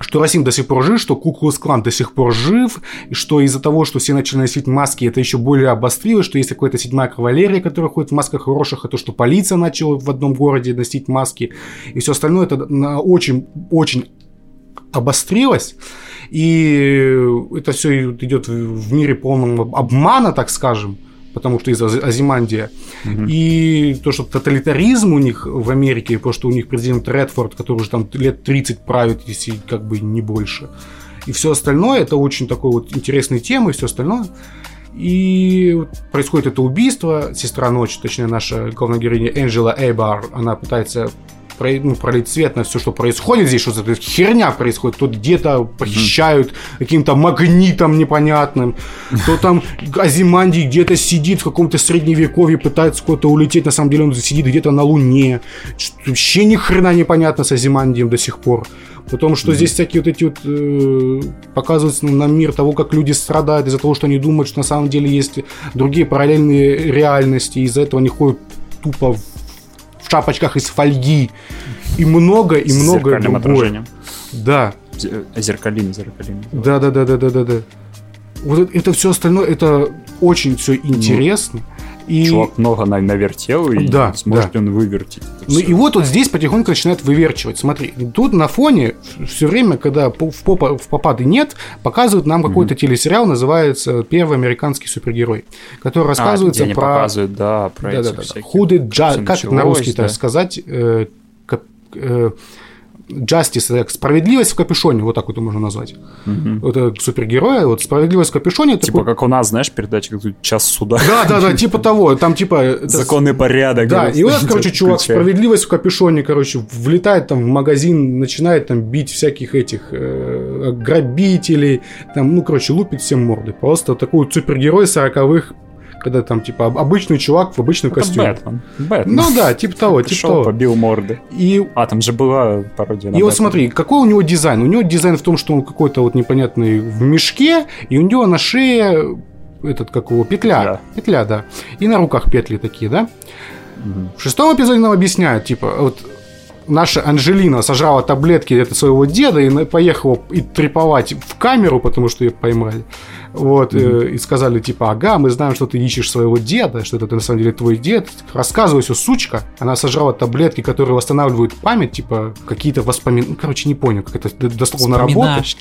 что Расим до сих пор жив, что Куклус Клан до сих пор жив, и что из-за того, что все начали носить маски, это еще более обострилось, что есть какая-то седьмая кавалерия, которая ходит в масках хороших, и то, что полиция начала в одном городе носить маски, и все остальное, это очень-очень обострилось, и это все идет в мире полном обмана, так скажем, потому что из Ази- Азимандия. И то, что тоталитаризм у них в Америке, то, что у них президент Редфорд, который уже там лет 30 правит, если как бы не больше. И все остальное, это очень такой вот интересной темы, и все остальное. И происходит это убийство. Сестра ночи, точнее, наша главная героиня Энджела Эйбар, она пытается ну, пролить свет на все, что происходит здесь, что за херня происходит. Тут где-то похищают каким-то магнитом непонятным, то там Азимандий где-то сидит в каком-то средневековье, пытается куда-то улететь, на самом деле он сидит где-то на Луне. Вообще ни хрена непонятно с Азимандием до сих пор. Потому что здесь всякие вот эти вот э, показываются нам мир того, как люди страдают из-за того, что они думают, что на самом деле есть другие параллельные реальности, из-за этого они ходят тупо в, в шапочках из фольги. И много, и зеркальным другое. отражением. Да, Зе- Зеркалин, зеркалин. да, да, да, да, да, да, да. Вот это, все остальное, это очень все интересно. И... Чувак много на- навертел, и Да, сможет да. он вывертить. Ну и вот вот здесь потихоньку начинает выверчивать. Смотри, тут на фоне все время, когда в, попа- в попады нет, показывают нам какой-то телесериал, называется «Первый американский супергерой», который А, рассказывается они про... показывают, да, про Да, да, да. ju- всё Как это на началось, русский да. сказать? Э, э, Justice, справедливость в капюшоне, вот так вот можно назвать. Вот это супергероя, вот справедливость в капюшоне. Типа такой- как у нас, знаешь, передача как час суда. Да, да, да, типа того. Там типа... Законный порядок. Да, и вот, просто короче, чувак, справедливость в капюшоне, короче, влетает там в магазин, начинает там бить всяких этих э, грабителей, там, ну, короче, лупит всем морды. Просто такой супергерой сороковых, когда там, типа, об- обычный чувак в обычном Это костюме. Бэтмен. Бэтмен. Ну да, типа того, типа того. побил морды. И А, там же была пародия и вот смотри, какой у него дизайн? У него дизайн в том, что он какой-то вот непонятный в мешке, и у него на шее этот, как его, петля. Петля. Петля, да. И на руках петли такие, да? Мгм. В шестом эпизоде нам объясняют, типа, вот наша Анжелина сожрала таблетки это своего деда и поехала и треповать в камеру, потому что ее поймали. Вот, э, и сказали, типа, ага, мы знаем, что ты ищешь своего деда, что это на самом деле твой дед. Рассказывай все, сучка. Она сожрала таблетки, которые восстанавливают память, типа, какие-то воспоминания. Ну, короче, не понял, как это дословно работает.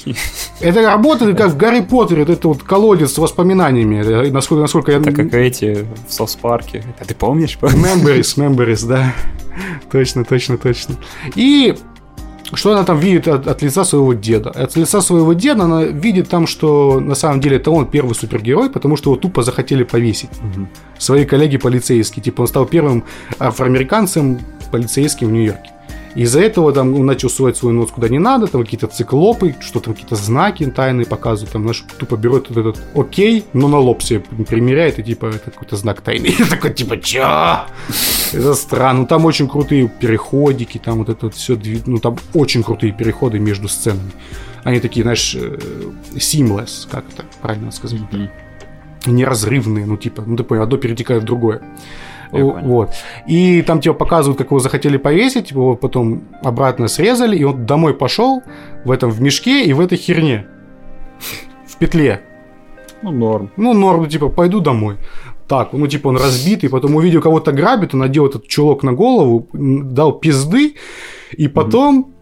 Это работает, как в Гарри Поттере, вот это вот колодец с воспоминаниями. Э, Насколько, насколько я... Это как эти в соцпарке. А ты помнишь? Memories, memories, да. Точно, точно, точно. И что она там видит от, от лица своего деда? От лица своего деда она видит там, что на самом деле это он первый супергерой, потому что его тупо захотели повесить. Мгм. Свои коллеги полицейские. Типа он стал первым афроамериканцем полицейским в Нью-Йорке. Из-за этого там он начал сувать свой нос куда не надо, там какие-то циклопы, что там какие-то знаки тайные показывают, там наш тупо берет вот этот окей, но на лоб себе примеряет, и типа это какой-то знак тайный. Я такой, типа, чё? Это странно. Ну, там очень крутые переходики, там вот это вот все, ну, там очень крутые переходы между сценами. Они такие, знаешь, э, seamless, как это правильно сказать Мгм. неразрывные, ну типа, ну ты понял, одно перетекает в другое. Вот. И там типа показывают, как его захотели повесить, его потом обратно срезали, и он домой пошел в этом в мешке и в этой херне. В петле. Ну, норм. Ну, норм, типа, пойду домой. Так, ну, типа, он разбитый, потом увидел, кого-то грабит, он надел этот чулок на голову, дал пизды, и потом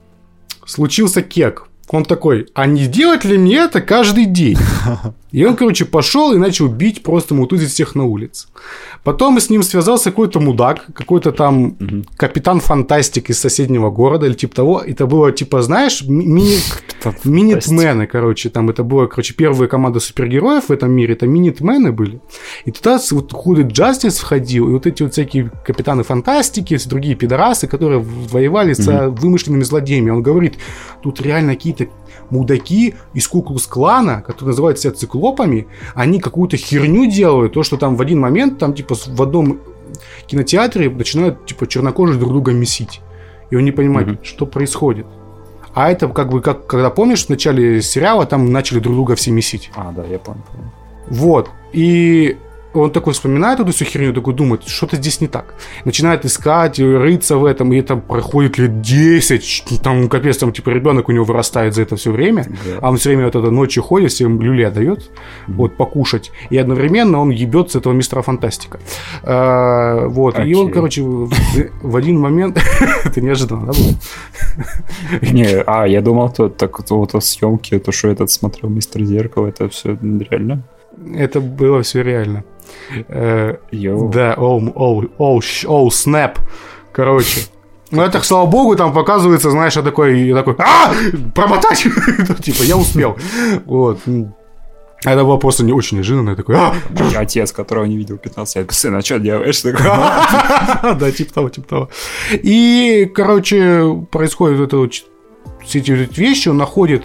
случился кек. Он такой, а не делать ли мне это каждый день? И он, короче, пошел и начал бить, просто мутузить всех на улице. Потом с ним связался какой-то мудак, какой-то там Мгм. капитан фантастик из соседнего города или типа того. Это было, типа, знаешь, ми- мини... Минитмены, короче, там это была, короче, первая команда супергероев в этом мире, это минитмены были. И туда с- вот Худы Джастис входил, и вот эти вот всякие капитаны фантастики, другие пидорасы, которые воевали с а, вымышленными злодеями. Он говорит, тут реально какие-то мудаки из Куклус Клана, которые называют себя циклопами, они какую-то херню делают, то, что там в один момент, там, типа, в одном кинотеатре начинают, типа, чернокожие друг друга месить. И он не понимает, Мгм. что происходит. А это как бы, как, когда помнишь, в начале сериала там начали друг друга все месить. А, да, я понял. Вот. И он такой вспоминает эту всю херню, такой думает, что-то здесь не так. Начинает искать, рыться в этом, и там проходит лет 10, там капец, там типа ребенок у него вырастает за это все время, Да. а он все время вот это ночью ходит, всем люля дает, вот, покушать, и одновременно он ебет с этого мистера Фантастика. А, вот, и он, Окей. короче, в, в один момент, это неожиданно, да, было? Не, а, я думал, то, так, то, вот съемки, то, что этот смотрел Мистер Зеркало, это все реально. Это было все реально. Э. Да, оу, оу, оу, оу, снэп. Короче. Ну, это, слава богу, там показывается, знаешь, я такой, я такой, а, промотать! Ну, Типа, я успел. Вот. Это было просто не очень неожиданно. Я такой, а! Я отец, которого не видел 15 лет. Сын, а что делаешь? Да, типа того, типа того. И, короче, происходит это вот, все эти вещи, он находит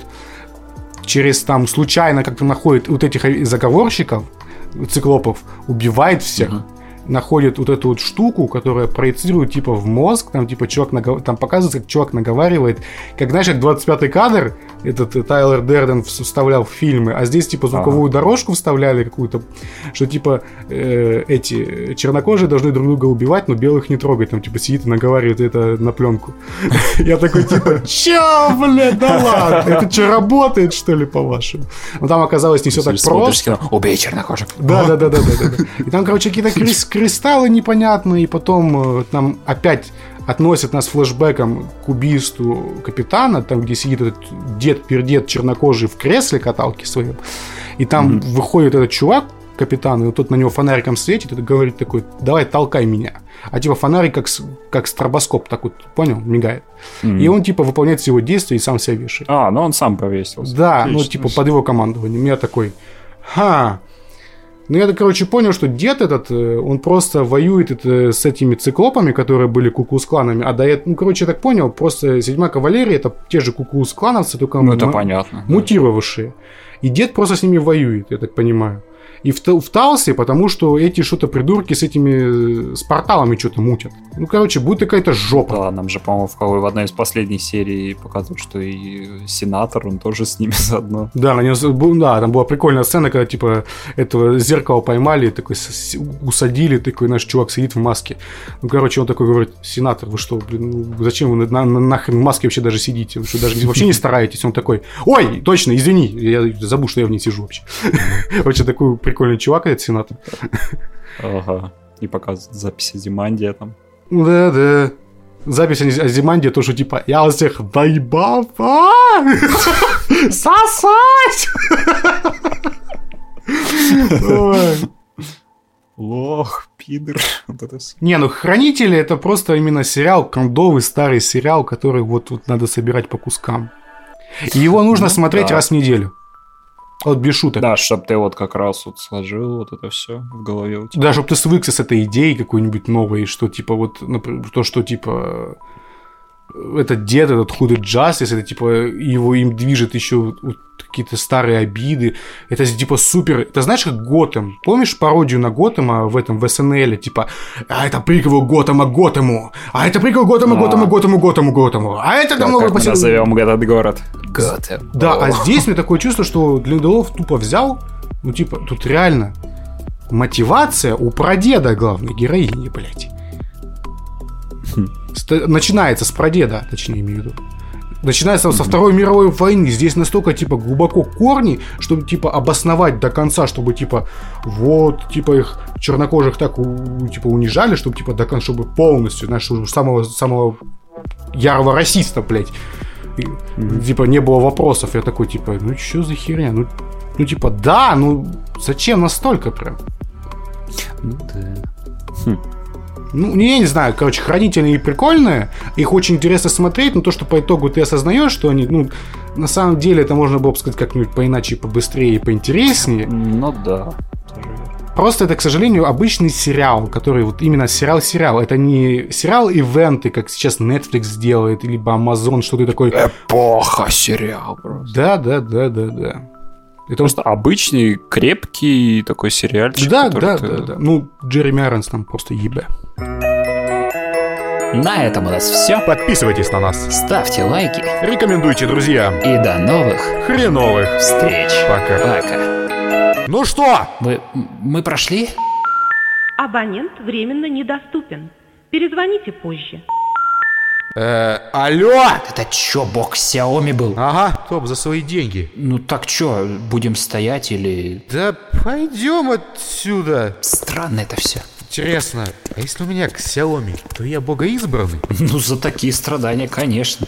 через там случайно как-то находит вот этих заговорщиков, циклопов, убивает всех, находит вот эту вот штуку, которая проецирует типа в мозг, там типа чувак нагов- там показывается, как чувак наговаривает, как знаешь, как 25-й кадр этот э, Тайлер Дерден вс- вставлял в фильмы, а здесь типа звуковую дорожку вставляли какую-то, что типа э, эти чернокожие должны друг друга убивать, но белых не трогать, там типа сидит и наговаривает это на пленку. Я такой типа, чё, блядь, да ладно, это что, работает что ли, по-вашему? Но там оказалось не все так просто. убей чернокожих. Да, да, да, да, да. И там, короче, какие-то кристаллы непонятные, и потом э, нам опять относят нас флешбеком к убийству капитана, там, где сидит этот дед-пердед чернокожий в кресле каталки своем, и там mm-hmm. выходит этот чувак, капитан, и вот тот на него фонариком светит, и говорит такой, давай толкай меня. А типа фонарик как, как стробоскоп так вот, понял, мигает. Mm-hmm. И он типа выполняет его действия и сам себя вешает. А, ну он сам повесился. Да, Отлично. ну типа под его командованием. Я такой, ха, ну, я, короче, понял, что дед этот, э, он просто воюет это, с этими циклопами, которые были кукус-кланами. А до этого, ну, короче, я так понял, просто седьмая кавалерия это те же кукус-клановцы, только ну, это понятно, мутировавшие. Да. И дед просто с ними воюет, я так понимаю и в, в Талсе, потому что эти что-то придурки с этими э, с порталами что-то мутят. Ну, короче, будет какая-то жопа. Да, нам же, по-моему, в, в одной из последних серий показывают, что и сенатор, он тоже с ними заодно. Да, на него, да, там была прикольная сцена, когда, типа, этого зеркало поймали, такой усадили, такой наш чувак сидит в маске. Ну, короче, он такой говорит, сенатор, вы что, блин, ну, зачем вы на, на, нахрен в маске вообще даже сидите? Вы что, даже вообще не стараетесь? Он такой, ой, точно, извини, я забыл, что я в ней сижу вообще. Вообще такой прикольный чувак, этот сенатор. Ага. И показывают записи Зимандия там. Да, да. Запись о Зиманде, то, что типа «Я всех доебал, сосать!» Лох, пидор. Не, ну Хранители это просто именно сериал, кондовый старый сериал, который вот, вот надо собирать по кускам. И его нужно ну, смотреть раз в неделю. Вот без шуток. Да, чтобы ты вот как раз вот сложил вот это все в голове у тебя. Да, чтобы ты свыкся с этой идеей какой-нибудь новой, что типа вот, например, то, что типа этот дед, этот худый Джастис, это типа его им движет еще вот, какие-то старые обиды. Это типа супер. Это знаешь, как Готэм. Помнишь пародию на Готэма в этом в СНЛ? Типа, а это приквел Готэма Готэму, а это приквел Готэма Готэма Готэму Готэму Готэму, а это там новый посел... назовем этот город? Готэм. Да, а здесь мне такое чувство, что Линделов тупо взял, ну типа, тут реально мотивация у прадеда главной героини, блядь. Начинается с прадеда, точнее, имею в виду начинается со Второй мировой войны. Здесь настолько, типа, глубоко корни, чтобы, типа, обосновать до конца, чтобы, типа, вот, типа, их чернокожих так, типа, унижали, чтобы, типа, до конца, чтобы полностью, знаешь, самого, самого ярого расиста, блядь. И, mm-hmm. Типа, не было вопросов. Я такой, типа, ну, что за херня? Ну, ну, типа, да, ну, зачем настолько прям? Ну, да. Хм. Ну, я не знаю, короче, хранители прикольные, их очень интересно смотреть, но то, что по итогу ты осознаешь, что они, ну, на самом деле это можно было бы сказать как-нибудь поиначе, побыстрее и поинтереснее. Ну да. Просто это, к сожалению, обычный сериал, который вот именно сериал-сериал. Это не сериал-ивенты, как сейчас Netflix делает, либо Amazon, что-то такое. Эпоха сериал просто. Да, да, да, да, да. Это просто обычный, крепкий такой сериальчик. Да, да, ты... да, да. Ну, Джереми Айронс там просто ебе. На этом у нас все. Подписывайтесь на нас. Ставьте лайки. Рекомендуйте друзьям. И до новых хреновых встреч. Пока. Пока. Ну что? Мы, мы прошли? Абонент временно недоступен. Перезвоните позже. Э, алло! Это чё, бог Xiaomi был? Ага, топ, за свои деньги. Ну так чё, будем стоять или... Да пойдем отсюда. Странно это все. Интересно, а если у меня к Xiaomi, то я богоизбранный? Ну за такие страдания, конечно.